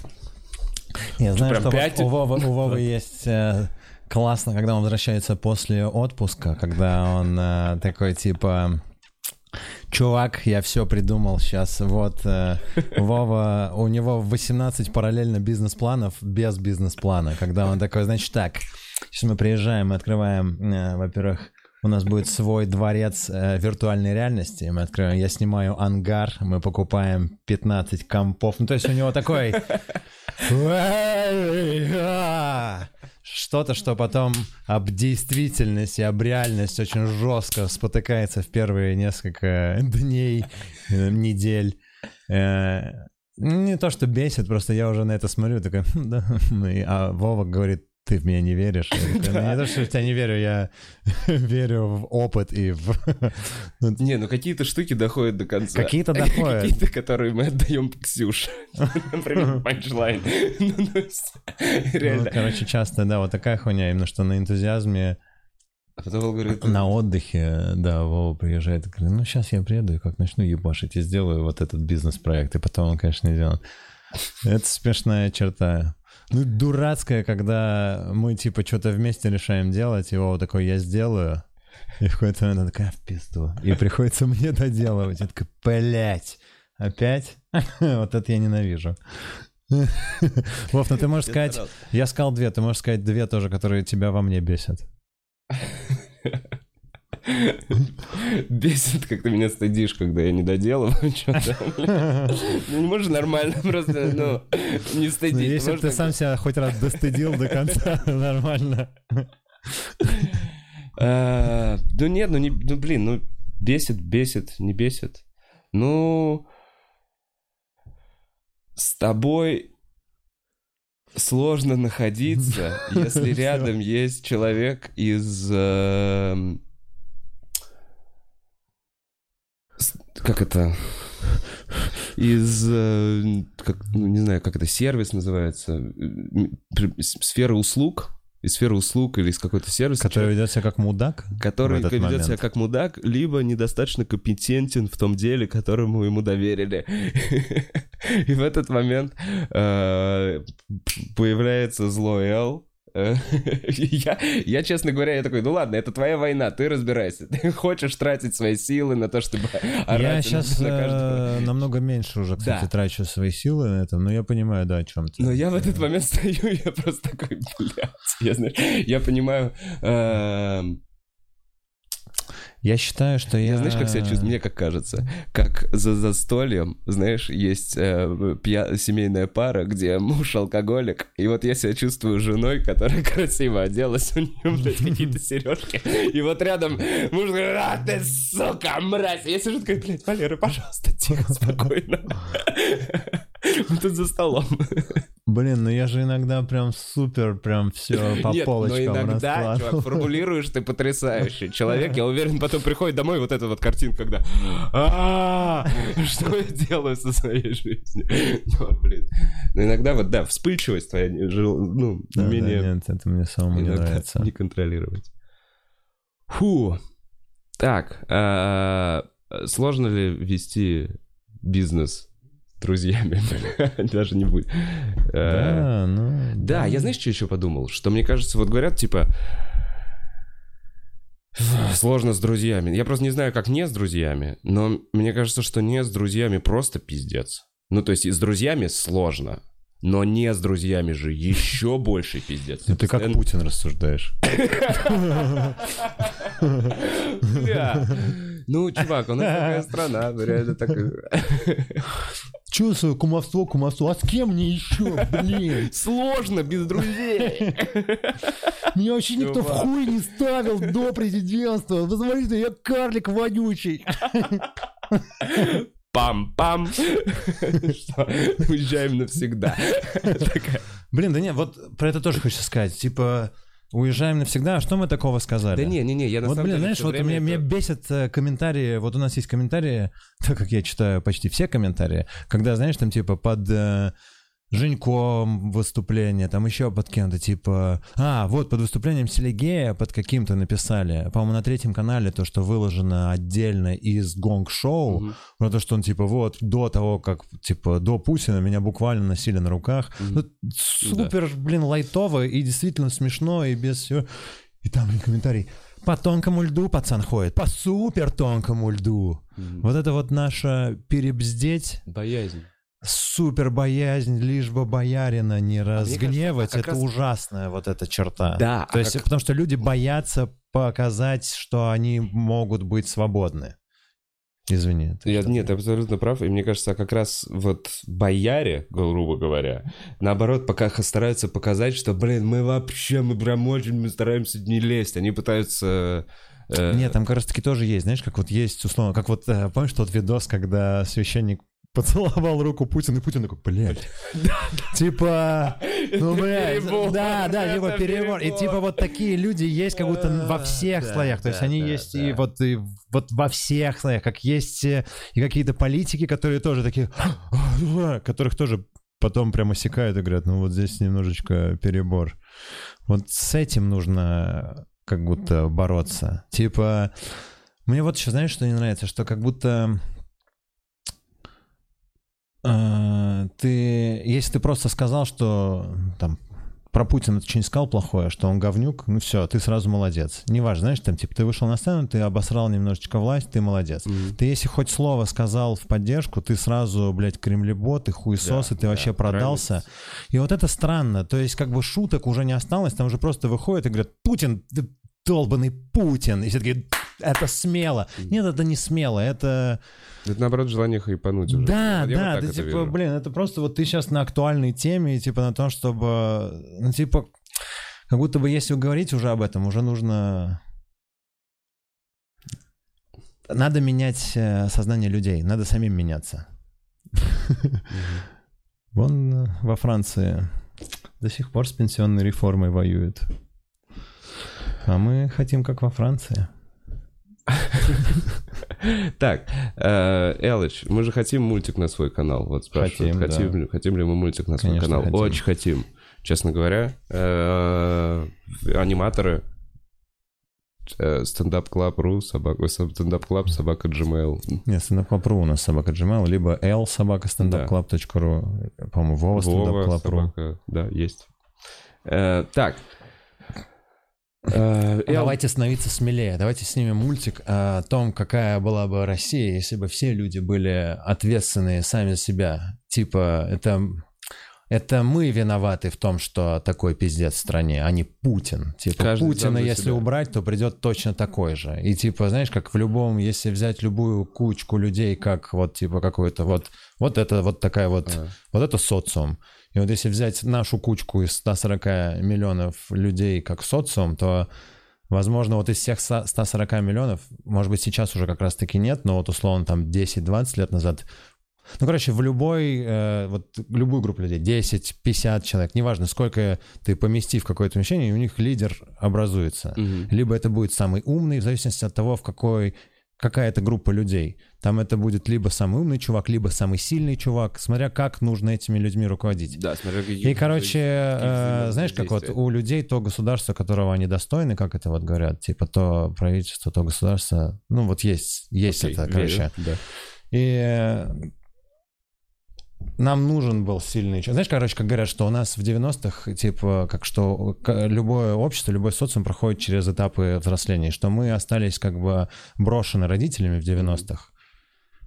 Я знаю, что у Вовы, у Вовы есть э, классно, когда он возвращается после отпуска, когда он такой типа... Чувак, я все придумал сейчас. Вот э, Вова, у него 18 параллельно бизнес-планов без бизнес-плана. Когда он такой, значит так, сейчас мы приезжаем, мы открываем, э, во-первых, у нас будет свой дворец э, виртуальной реальности. Мы открываем, я снимаю ангар, мы покупаем 15 компов. Ну, то есть у него такой... Что-то, что потом об действительность и об реальность очень жестко спотыкается в первые несколько дней, недель. Э, Не то, что бесит, просто я уже на это смотрю, такой, «Хм, да. И- А Вова говорит, ты в меня не веришь. Я такой, «Ну, <laughs> Не то, что в тебя не верю, я <laughs> верю в опыт и в... <laughs> Ну, Не, ну какие-то штуки доходят до конца. Какие-то доходят. Какие-то, которые мы отдаем Ксюше. Например, панчлайн. Ну, Ну, Реально. короче, часто, да, вот такая хуйня, именно что на энтузиазме, А потом он говорит, на отдыхе, да, Вова приезжает и говорит, ну, сейчас я приеду и как начну ебашить и сделаю вот этот бизнес-проект, и потом он, конечно, не делает. Это смешная черта. Ну, дурацкая, когда мы, типа, что-то вместе решаем делать, и Вова такой, я сделаю, и в какой-то момент она такая, в пизду. И приходится мне доделывать. Я такой, блядь, опять? <laughs> Вот это я ненавижу. <laughs> Вов, ну ты можешь сказать, я сказал две, ты можешь сказать две тоже, которые тебя во мне бесят. <laughs> Бесит, как ты меня стыдишь, когда я не доделываю что-то. Ну, не можешь нормально просто, ну, не Ну, стыдить. если бы ты сам себя хоть раз достыдил до конца, <laughs> нормально. Ну нет, ну не, ну блин, ну бесит, бесит, не бесит. Ну с тобой сложно находиться, <laughs> если рядом есть человек из эм, с- как это из э, как, ну, не знаю, как это сервис называется, сферы услуг, из сферы услуг или из какой-то сервиса. Который ведет себя как мудак? который ведет себя момент. как мудак, либо недостаточно компетентен в том деле, которому ему доверили. <laughs> И в этот момент э, появляется злой Эл. Э, Я, я, честно говоря, я такой, ну ладно, это твоя война, ты разбирайся. <laughs> Ты хочешь тратить свои силы на то, чтобы Я орать на- сейчас на каждого. намного меньше уже, кстати, Да. трачу свои силы на этом, но я понимаю, да, о чем ты. Но я в этот момент стою, <laughs> я просто такой, блядь, я, знаешь, я понимаю, эм, Я считаю, что я... Я знаешь, как себя чувствую? Мне как кажется, как за застольем, знаешь, есть э, пья- семейная пара, где муж алкоголик, и вот я себя чувствую женой, которая <laughs> красиво оделась, у нее, блядь, какие-то сережки, и вот рядом муж говорит, а ты, сука, мразь! Я сижу такой, блядь, Валера, пожалуйста, тихо, спокойно. <laughs> Мы тут за столом. Блин, ну я же иногда прям супер, прям все <laughs> по Нет, но полочкам иногда, чувак, раскладываю. формулируешь ты потрясающий. Человек, я <laughs> уверен, потом приходит домой вот эта вот картинка, когда «А, <laughs> что я делаю со своей жизнью? Ну, блин. Но иногда вот, да, вспыльчивость твоя, ну, умение нет, это мне самому не нравится. не контролировать. Фу. Так, а, сложно ли вести бизнес друзьями? <laughs> Даже не будет. Э, Да, ну... да, я знаешь, что еще подумал? Что мне кажется, вот говорят, типа, сложно с друзьями. Я просто не знаю, как не с друзьями, но мне кажется, что не с друзьями просто пиздец. Ну, то есть и с друзьями сложно, но не с друзьями же еще <laughs> больше пиздец. Ну ты как Путин рассуждаешь. <laughs> Ну, чувак, у нас такая страна, ну, реально так... Чувствую кумовство, кумовство. А с кем мне еще, блин? Сложно без друзей. Меня вообще никто в хуй не ставил до президентства. Посмотрите, я карлик вонючий. Пам-пам. Что, Уезжаем навсегда. Блин, да не, вот про это тоже хочу сказать. Типа, уезжаем навсегда, а что мы такого сказали? Да не, не, не, я на Вот, самом блин, деле знаешь, вот меня, меня это- бесят э, комментарии, вот у нас есть комментарии, <laughs> так как я читаю почти все комментарии, когда, знаешь, там типа под, э, Женьком выступление, там еще под кем-то, типа... А, вот, под выступлением Селигея под каким-то написали. По-моему, на третьем канале то, что выложено отдельно из гонг-шоу, Мгм. про то, что он, типа, вот, до того, как, типа, до Путина меня буквально носили на руках. Мгм. Ну, супер, блин, лайтово и действительно смешно, и без всего. И там, блин, комментарий. По тонкому льду пацан ходит, по супер тонкому льду. Мгм. Вот это вот наша перебздеть, Боязнь. Супер боязнь, лишь бы боярина не разгневать, а как это раз- ужасная вот эта черта. Да, То а есть, как- потому что люди боятся показать, что они могут быть свободны. Извини. Я, что-то- нет, ты абсолютно прав. И мне кажется, как раз вот бояре, грубо говоря, наоборот, пока стараются показать, что, блин, мы вообще, мы прям очень, мы стараемся не лезть. Они пытаются... э, Нет, там как раз таки тоже есть, знаешь, как вот есть условно, как вот, э, помнишь тот видос, когда священник поцеловал руку Путина, и Путин такой, блядь. Типа, <laughs> ну, блядь, да, да, типа это перебор. И типа вот такие люди есть как будто во всех слоях. То есть они есть и вот и вот во всех слоях, как есть э, и какие-то политики, которые тоже такие, которых тоже потом прямо секают и говорят, ну вот здесь немножечко перебор. Вот с этим нужно как будто бороться. Типа, мне вот еще, знаешь, что не нравится, что как будто ты, если ты просто сказал, что там про Путина ты что-нибудь сказал плохое, что он говнюк, ну все, ты сразу молодец. Неважно, знаешь, там, типа, ты вышел на сцену, ты обосрал немножечко власть, ты молодец. Мгм. Ты если хоть слово сказал в поддержку, ты сразу, блядь, кремлебот, ты хуесос, Да, и ты вообще да, продался. И вот это странно. То есть как бы шуток уже не осталось, там уже просто выходят и говорят, Путин, долбанный Путин. И все такие, это смело. Нет, это не смело, это... Это, наоборот, желание хайпануть уже. Да, Я вот да, так ты это типа, вижу. блин, это просто вот ты сейчас на актуальной теме, типа на том, чтобы, ну типа, как будто бы если говорить уже об этом, уже нужно... Надо менять э, сознание людей, надо самим меняться. Вон э, во Франции до сих пор с пенсионной реформой воюют. А мы хотим, как во Франции. <laughs> Так, э, Элыч, мы же хотим мультик на свой канал. Вот спрашивают, Хотим, ли- мы мультик на свой канал. Очень хотим, честно говоря. Э, Аниматоры. Стендап-клаб.ру, собака, стендап-клаб, собака Gmail. Нет, стендап.ру у нас собака Gmail, либо Эл собака стендапклаб.ру, по-моему, Вова стендапклаб.ру. да, есть. Э, Так. Э, Эл- Давайте становиться смелее. Давайте снимем мультик о том, какая была бы Россия, если бы все люди были ответственные сами за себя. Типа, это, это мы виноваты в том, что такой пиздец в стране, а не Путин. Типа, Каждый Путина, если себя. убрать, то придет точно такой же. И типа, знаешь, как в любом, если взять любую кучку людей, как вот типа какой-то вот, вот это вот такая вот, Ага. вот это социум. И вот если взять нашу кучку из 140 миллионов людей как социум, то, возможно, вот из всех 100 140 миллионов, может быть, сейчас уже как раз-таки нет, но вот условно там 10-20 лет назад, ну, короче, в любой, э, вот любую группу людей, 10-50 человек, неважно, сколько ты помести в какое-то помещение, у них лидер образуется. Мгм. Либо это будет самый умный, в зависимости от того, в какой какая это группа людей. Там это будет либо самый умный чувак, либо самый сильный чувак, смотря как нужно этими людьми руководить. Да, смотря какие... И, короче, э, знаешь, как вот у людей то государство, которого они достойны, как это вот говорят, типа то правительство, то государство, ну вот есть, есть Окей, это, верю, короче. да. И э, нам нужен был сильный человек. Знаешь, короче, как говорят, что у нас в 90-х, типа, как что любое общество, любой социум проходит через этапы взросления, что мы остались как бы брошены родителями в 90-х,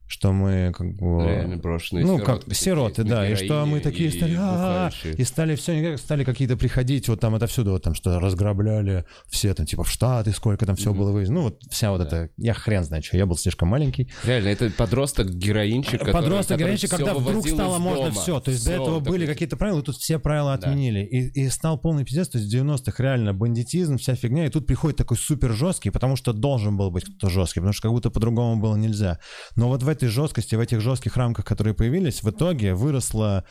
что мы как бы... Реально брошенные Ну, сироты как сироты, да, и что мы такие и стали, «А-а-а», бухающие. и стали все, стали какие-то приходить, вот там отовсюду, вот там что разграбляли все там, типа в Штаты, сколько там Мгм. было вывезено, ну вот вся вот Да. эта, я хрен знаю, что, я был слишком маленький, Реально, это подросток-героинчик, который- Подросток который границы, всё когда вдруг стало можно все. То есть до Всё, этого были типа, какие-то правила, и тут все правила Да. отменили. И, и стал полный пиздец. То есть в 90-х реально бандитизм, вся фигня. И тут приходит такой супер жесткий, потому что должен был быть кто-то жесткий, потому что как будто по-другому было нельзя. Но вот в этой жесткости, в этих жестких рамках, которые появились, в итоге выросло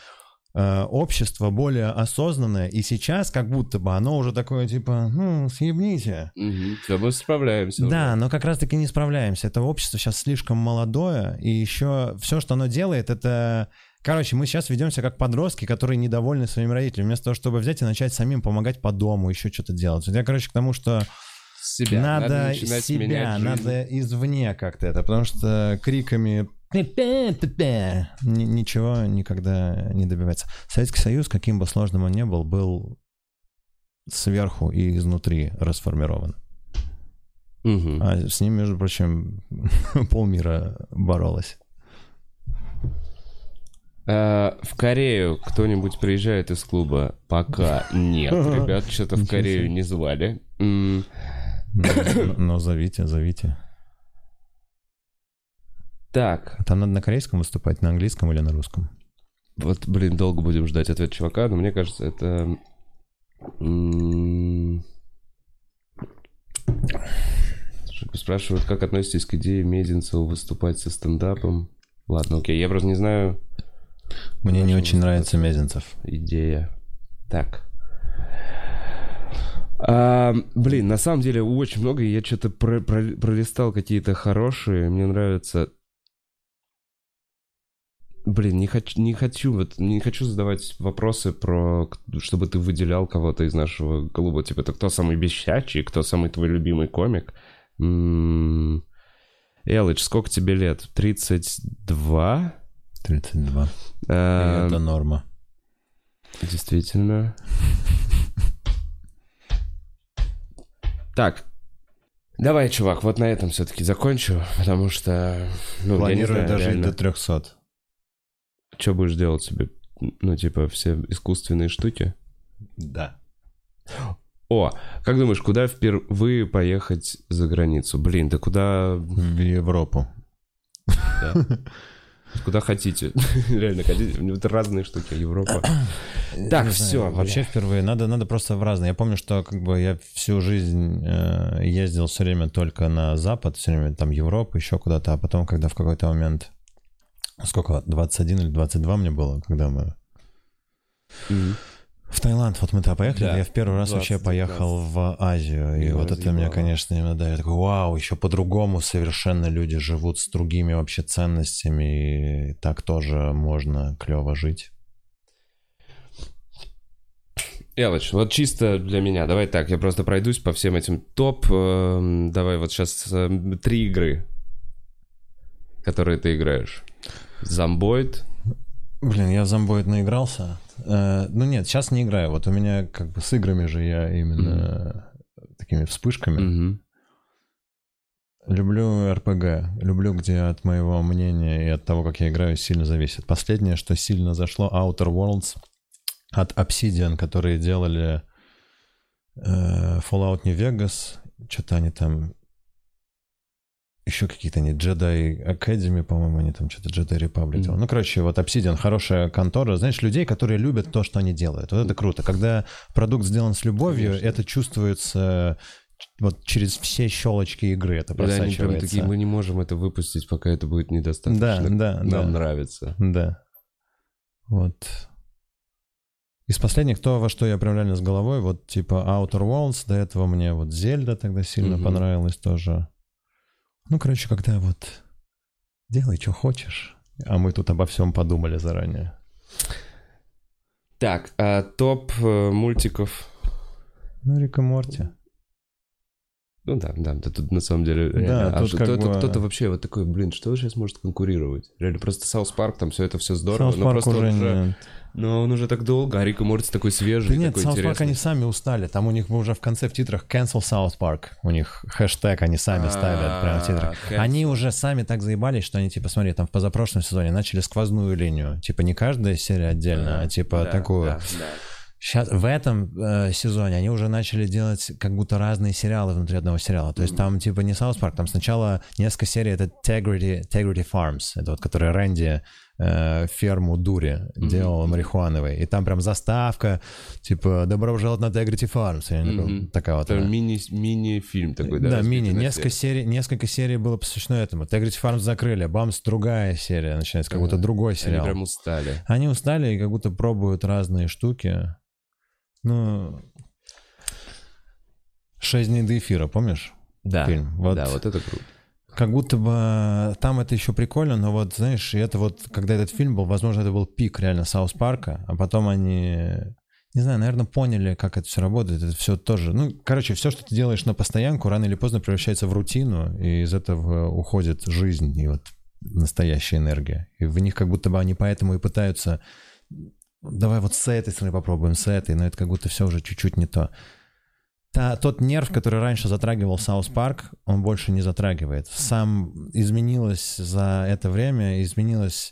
э, общество более осознанное, и сейчас как будто бы оно уже такое, типа, ну, съебните. Мгм. Всё, мы справляемся. уже. Да, но как раз-таки не справляемся. Это общество сейчас слишком молодое, и еще все, что оно делает, это Короче, мы сейчас ведемся как подростки, которые недовольны своими родителями, вместо того, чтобы взять и начать самим помогать по дому, еще что-то делать. Вот Я, короче, к тому, что Себя. надо, начинать себя, надо извне как-то это, потому что криками ничего никогда не добивается. Советский Союз, каким бы сложным он ни был, был сверху и изнутри расформирован. Мгм. А с ним, между прочим, <laughs> полмира боролось. А, в Корею кто-нибудь приезжает из клуба? Пока <laughs> нет, ребят, что-то в Корею не звали. Но, зовите, зовите. Так, Там надо на корейском выступать, на английском или на русском? вот, блин, долго будем ждать ответ чувака, но мне кажется, это... Спрашивают, как относитесь к идее Мезенцева выступать со стендапом? Ладно, окей, я просто не знаю Мне не очень нравится Мезенцев. идея. Так. А, блин, на самом деле очень много, я что-то про- про- пролистал какие-то хорошие, мне нравится. Блин, не хочу, не хочу, вот, не хочу задавать вопросы про, чтобы ты выделял кого-то из нашего клуба. Типа, это кто самый бесячий, кто самый твой любимый комик. М, Элыч, сколько тебе лет? 32? 32. И А, это норма. Действительно. Так. Давай, чувак, вот на этом все-таки закончу, потому что... Ну, Планирую знаю, дожить реально. до 300. Что будешь делать себе? Ну, типа, все искусственные штуки? Да. О, как думаешь, куда впервые поехать за границу? Блин, да куда... В Европу. да. <laughs> Куда хотите. <laughs> Реально, хотите. Это разные штуки. Европа. <clears throat> Так, всё, Вообще впервые. Надо, надо просто в разные. Я помню, что как бы я всю жизнь э, ездил все время только на Запад, все время там Европа, еще куда-то, а потом, когда в какой-то момент, сколько, 21 или 22 мне было, когда мы. В Таиланд, вот мы туда поехали, Да, я в первый раз вообще 20-19. поехал в Азию, и Меня вот это меня, конечно, именно, да, я такой, вау, еще по-другому совершенно люди живут с другими вообще ценностями, и так тоже можно клево жить. Элыч, вот чисто для меня, давай так, я просто пройдусь по всем этим топ. эм, Давай вот сейчас три игры, которые ты играешь. Зомбоид. Блин, я в зомбоид наигрался. Э, ну нет, сейчас не играю. Вот у меня как бы с играми же я именно такими вспышками. Мгм. Люблю РПГ. Люблю, где от моего мнения и от того, как я играю, сильно зависит. Последнее, что сильно зашло, Outer Worlds от Obsidian, которые делали э, Fallout New Vegas. Что-то они там... Еще какие-то они Jedi Academy, по-моему, они там что-то Jedi Republic делали. Ну, короче, вот Obsidian хорошая контора. Знаешь, людей, которые любят то, что они делают. Вот это круто. Когда продукт сделан с любовью, Конечно. это чувствуется вот через все щелочки игры. Это Да, они просачивается. такие, мы не можем это выпустить, пока это будет недостаточно. Да, да, Нам да. нравится. Да. Вот. Из последних то, во что я прям реально с головой, вот типа Outer Worlds, до этого мне вот Зельда тогда сильно Мгм. понравилась тоже. Ну, короче, когда вот делай, что хочешь, а мы тут обо всем подумали заранее. Так, а топ э, мультиков. Ну, Рик и Морти. Ну да, да, да, тут на самом деле Да, а тут что- кто-то, бы- кто-то вообще вот такой, блин, что сейчас может конкурировать? Реально, просто Саус Парк, там все это все здорово, Саус но Парк просто уже уже, нет. но он уже так долго, а Рик и Морти такой свежий, Да нет, такой Парк интересный. они сами устали. Там у них уже в конце в титрах Cancel South Park. У них хэштег они сами ставят прямо в титрах. А. Они уже сами так заебались, что они, типа, смотри, там в позапрошлом сезоне начали сквозную линию. Типа не каждая серия отдельно, а типа такую. Сейчас в этом э, сезоне они уже начали делать как будто разные сериалы внутри одного сериала. То есть там типа не South Park, там сначала несколько серий это Tegrity, Tegrity Farms, это вот который Рэнди э, ферму дури делал марихуановой. И там прям заставка, типа «Добро пожаловать на Tegrity Farms». Мгм. Такая вот. Это она. мини, мини-фильм такой, да? Да, мини. Несколько серии. серий, несколько серий было посвящено этому. Tegrity Farms закрыли, бамс, другая серия начинается, как будто другой Они сериал. прям устали. Они устали и как будто пробуют разные штуки. Ну, «Шесть дней до эфира», помнишь? Да, Фильм. Вот. да, вот это круто. Как будто бы там это еще прикольно, но вот, знаешь, это вот, когда этот фильм был, возможно, это был пик реально Саус Парка, а потом они, не знаю, наверное, поняли, как это все работает. Это все тоже, ну, короче, все, что ты делаешь на постоянку, рано или поздно превращается в рутину, и из этого уходит жизнь и вот настоящая энергия. И в них как будто бы они поэтому и пытаются давай вот с этой стороны попробуем, с этой, но это как будто все уже чуть-чуть не то та, тот нерв, который раньше затрагивал Саус Парк, он больше не затрагивает. Само изменилось за это время, изменилось,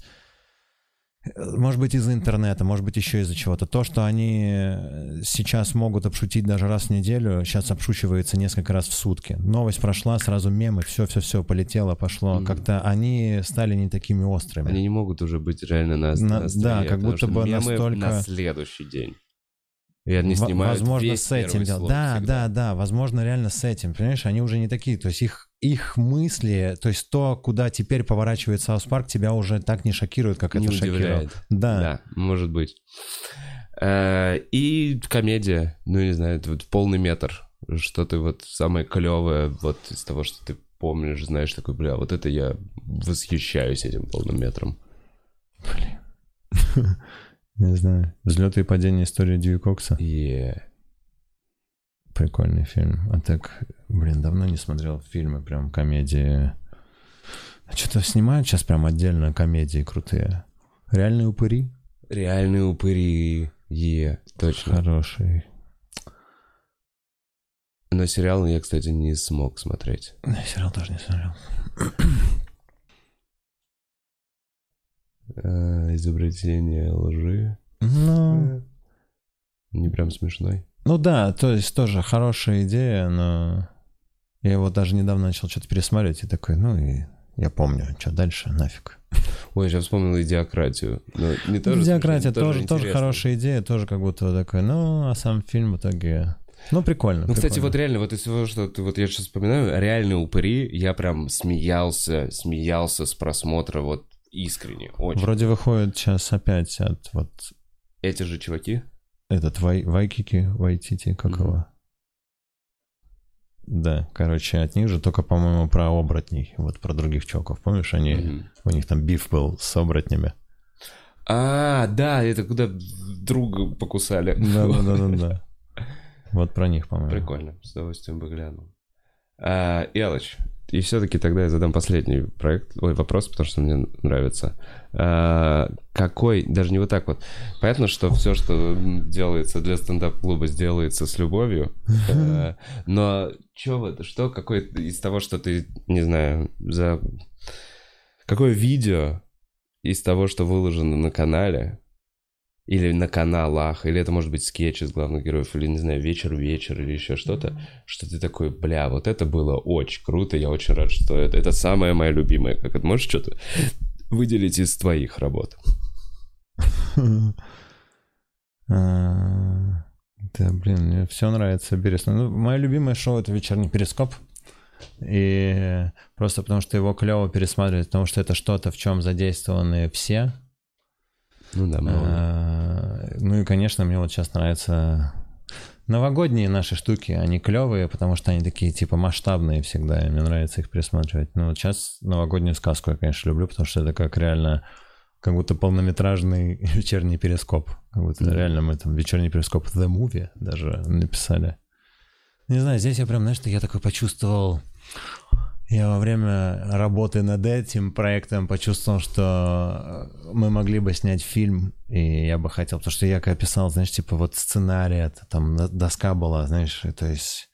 может быть, из-за интернета, может быть, еще из-за чего-то. То, что они сейчас могут обшутить даже раз в неделю, сейчас обшучивается несколько раз в сутки. Новость прошла, сразу мемы, все-все-все полетело, пошло. Mm-hmm. Как-то они стали не такими острыми. Они не могут уже быть реально на, на, на Да, как будто бы настолько... на следующий день. И они снимают Возможно, весь с этим дело. Да, всегда. да, да, возможно, реально с этим. Понимаешь, они уже не такие. То есть их, их мысли, то есть то, куда теперь поворачивает Саус Парк, тебя уже так не шокирует, как не это удивляет. шокировало. Да. Да, может быть. Э, и комедия, ну, не знаю, это вот полный метр. Что ты вот самое клевое вот из того, что ты помнишь, знаешь, такой, бля, вот это я восхищаюсь этим полным метром. Блин. <laughs> Не знаю. Взлеты и падения истории Дьюи Кокса. Yeah. Прикольный фильм. А так, блин, давно не смотрел фильмы, прям комедии. А что-то снимают сейчас прям отдельно комедии крутые. Реальные упыри? Реальные упыри. Е, точно. Хороший. Но сериал я, кстати, не смог смотреть. Я сериал тоже не смотрел. Э, изобретение лжи. Ну... Не прям смешной. Ну да, то есть тоже хорошая идея, но я его даже недавно начал что-то пересматривать и такой, ну и я помню, что дальше, нафиг. Ой, сейчас вспомнил идиократию. Но не тоже Идиократия смешно, тоже, тоже, тоже хорошая идея, тоже как будто такой, ну, а сам фильм в итоге... Ну, прикольно. Ну, прикольно. кстати, вот реально, вот из всего, что ты вот я сейчас вспоминаю, реальные упыри, я прям смеялся, смеялся с просмотра вот искренне, очень. Вроде выходит сейчас опять от вот... Эти же чуваки? Этот Вай, Вайкики, Вайтити, как mm-hmm. его? Да, короче, от них же только, по-моему, про оборотней, вот про других чуваков. Помнишь, они, mm-hmm. у них там биф был с оборотнями. А, да, это куда друга покусали. Да, да, да, да, да. Вот про них, по-моему. Прикольно, с удовольствием бы глянул. А, Элыч, и все-таки тогда я задам последний проект, ой, вопрос, потому что мне нравится. А, какой, даже не вот так вот. Понятно, что все, что делается для стендап-клуба, сделается с любовью. А, но что вот, что, какой из того, что ты, не знаю, за... Какое видео из того, что выложено на канале, или на каналах, или это может быть скетч из главных героев, или, не знаю, вечер-вечер, или еще что-то, что ты такой, бля, вот это было очень круто, я очень рад, что это, это самое мое любимое. Как это можешь что-то выделить из твоих работ? <laughs> А, да, блин, мне все нравится, интересно. Ну, мое любимое шоу — это «Вечерний перископ». И просто потому, что его клево пересматривать, потому что это что-то, в чем задействованы все, ну да, а, Ну и, конечно, мне вот сейчас нравятся новогодние наши штуки. Они клевые, потому что они такие, типа, масштабные всегда, и мне нравится их пересматривать. Ну вот сейчас новогоднюю сказку я, конечно, люблю, потому что это как реально как будто полнометражный <laughs> вечерний перископ. Как будто mm-hmm. реально мы там вечерний перископ The Movie даже написали. Не знаю, здесь я прям, знаешь, я такой почувствовал я во время работы над этим проектом почувствовал, что мы могли бы снять фильм, и я бы хотел, потому что я как писал, знаешь, типа вот сценарий, это там доска была, знаешь, то есть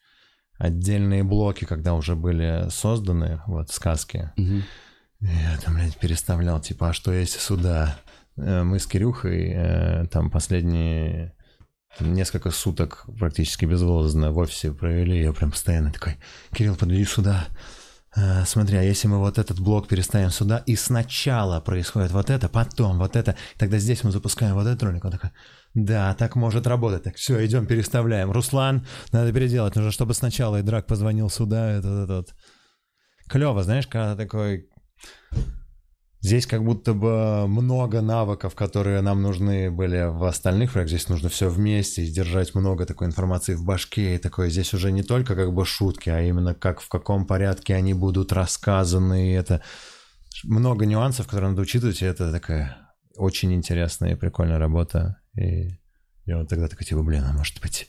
отдельные блоки, когда уже были созданы, вот, сказки. Угу. Я там, блядь, переставлял, типа, а что если сюда? Э, мы с Кирюхой э, там последние несколько суток практически безвылазно в офисе провели, я прям постоянно такой, Кирилл, подойди сюда, Э, смотри, а если мы вот этот блок переставим сюда, и сначала происходит вот это, потом вот это, тогда здесь мы запускаем вот этот ролик, он такой, да, так может работать. Так, все, идем, переставляем. Руслан, надо переделать. Нужно, чтобы сначала и Драк позвонил сюда, этот, этот. Клево, знаешь, когда такой... Здесь как будто бы много навыков, которые нам нужны были в остальных проектах. Здесь нужно все вместе, держать много такой информации в башке. И такое здесь уже не только как бы шутки, а именно как в каком порядке они будут рассказаны. И это много нюансов, которые надо учитывать. И это такая очень интересная и прикольная работа. И я вот тогда такой, типа, блин, а может быть,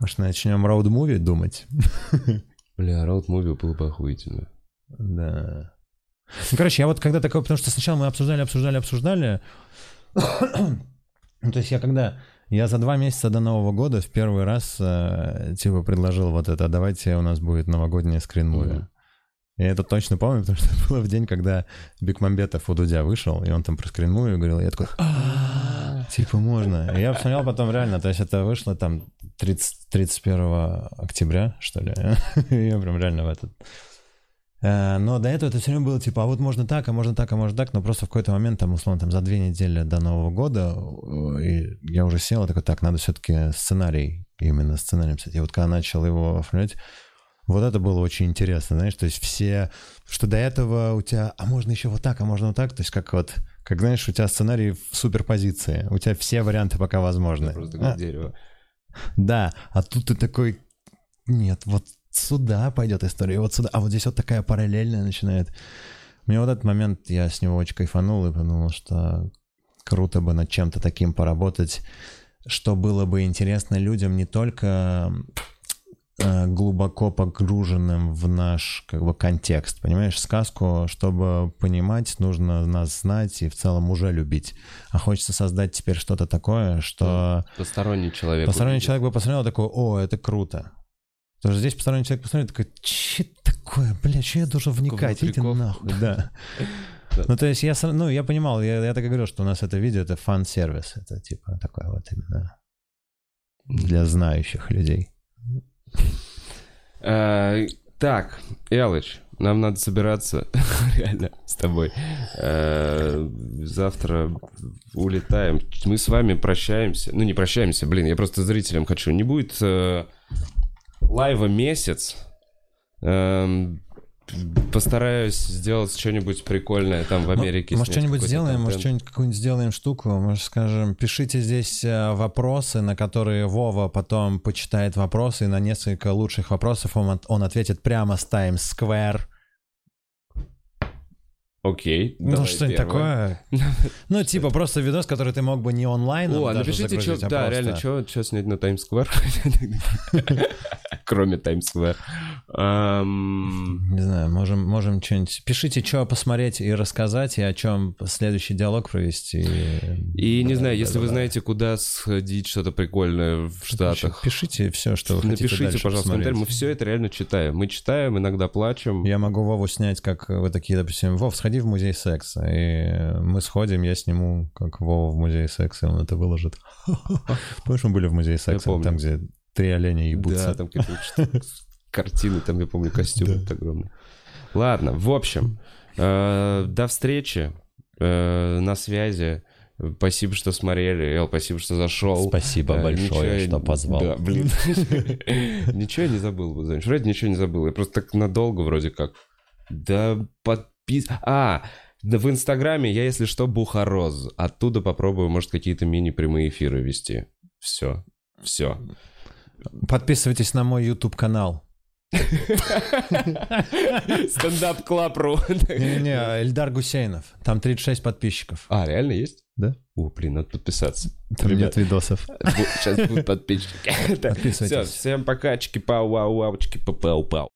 может начнем роуд-муви думать? <laughs> Бля, роуд-муви было бы охуительно. Да. Ну, короче, я вот когда такой, потому что сначала мы обсуждали, обсуждали, обсуждали. ну, то есть я когда, я за два месяца до Нового года в первый раз э, типа предложил вот это, «А давайте у нас будет новогодняя скрин-муви. Mm-hmm. Я это точно помню, <laughs> потому что это было в день, когда Бекмамбетов у Дудя вышел, и он там про скрин-муви говорил, я такой, «А, типа можно. И я посмотрел потом реально, то есть это вышло там 30, 31 октября, что ли. <laughs> я прям реально в этот но до этого это все время было типа, а вот можно так, а можно так, а можно так, но просто в какой-то момент, там, условно, там, за две недели до Нового года, э, я уже сел такой, так, надо все-таки сценарий, именно сценарий писать. И вот когда начал его оформлять, вот это было очень интересно, знаешь, то есть все, что до этого у тебя, а можно еще вот так, а можно вот так, то есть как вот, как знаешь, у тебя сценарий в суперпозиции, у тебя все варианты пока возможны. Это просто как а, дерево. Да, а тут ты такой, нет, вот сюда пойдет история, и вот сюда, а вот здесь вот такая параллельная начинает. Мне вот этот момент, я с него очень кайфанул и подумал, что круто бы над чем-то таким поработать, что было бы интересно людям не только э, глубоко погруженным в наш как бы контекст, понимаешь, сказку, чтобы понимать, нужно нас знать и в целом уже любить. А хочется создать теперь что-то такое, что... Посторонний человек. Посторонний человек бы посмотрел такой, о, это круто. Потому что здесь посторонний человек посмотрит, такой, че такое, бля, что я должен вникать, иди нахуй, да. Ну, то есть я, ну, я понимал, я, я так и говорил, что у нас это видео, это фан-сервис, это типа такое вот именно для знающих людей. Э, так, Элыч, нам надо собираться <laughs> реально с тобой. Э, завтра улетаем. Мы с вами прощаемся. Ну, не прощаемся, блин, я просто зрителям хочу. Не будет э, лайва месяц. Эм, постараюсь сделать что-нибудь прикольное там в ну, Америке. Может, что-нибудь сделаем, контент. может, что-нибудь какую-нибудь сделаем штуку, может, скажем, пишите здесь э, вопросы, на которые Вова потом почитает вопросы, и на несколько лучших вопросов он, он ответит прямо с Times Square. Окей. Ну, что-нибудь такое. <laughs> Ну, типа просто видос, который ты мог бы не онлайн О, напишите, что, а да, реально, что снять на Times Square? <laughs> Кроме Times Square. Не знаю, можем, можем что-нибудь... Пишите, что посмотреть и рассказать, и о чем следующий диалог провести. И не знаю, если вы знаете, куда сходить, что-то прикольное в Штатах. Пишите все, что вы хотите Напишите, пожалуйста, в комментариях. Мы все это реально читаем. Мы читаем, иногда плачем. Я могу Вову снять, как вы такие, допустим, Вов, сходи в музей секса. И мы сходим, я сниму, как Вова в музее секса, и он это выложит. <laughs> Помнишь, мы были в музее секса, там, где три оленя ебутся? Да, там какие-то <laughs> картины, там, я помню, костюм огромный. Ладно, в общем, э, до встречи, э, на связи. Спасибо, что смотрели. Эл, спасибо, что зашел. Спасибо э, большое, ничего, что позвал. Да, блин. <laughs> Ничего не забыл, Вроде ничего не забыл. Я просто так надолго вроде как. Да под подпис... А, в Инстаграме я, если что, Бухароз. Оттуда попробую, может, какие-то мини-прямые эфиры вести. Все. Все. Подписывайтесь на мой YouTube-канал. Стендап Клаб.ру. Не-не, Эльдар Гусейнов. Там 36 подписчиков. А, реально есть? Да. О, блин, надо подписаться. Там нет видосов. Сейчас будут подписчики. Подписывайтесь. Все, всем пока, чики-пау, вау, вау, чики-пау-пау.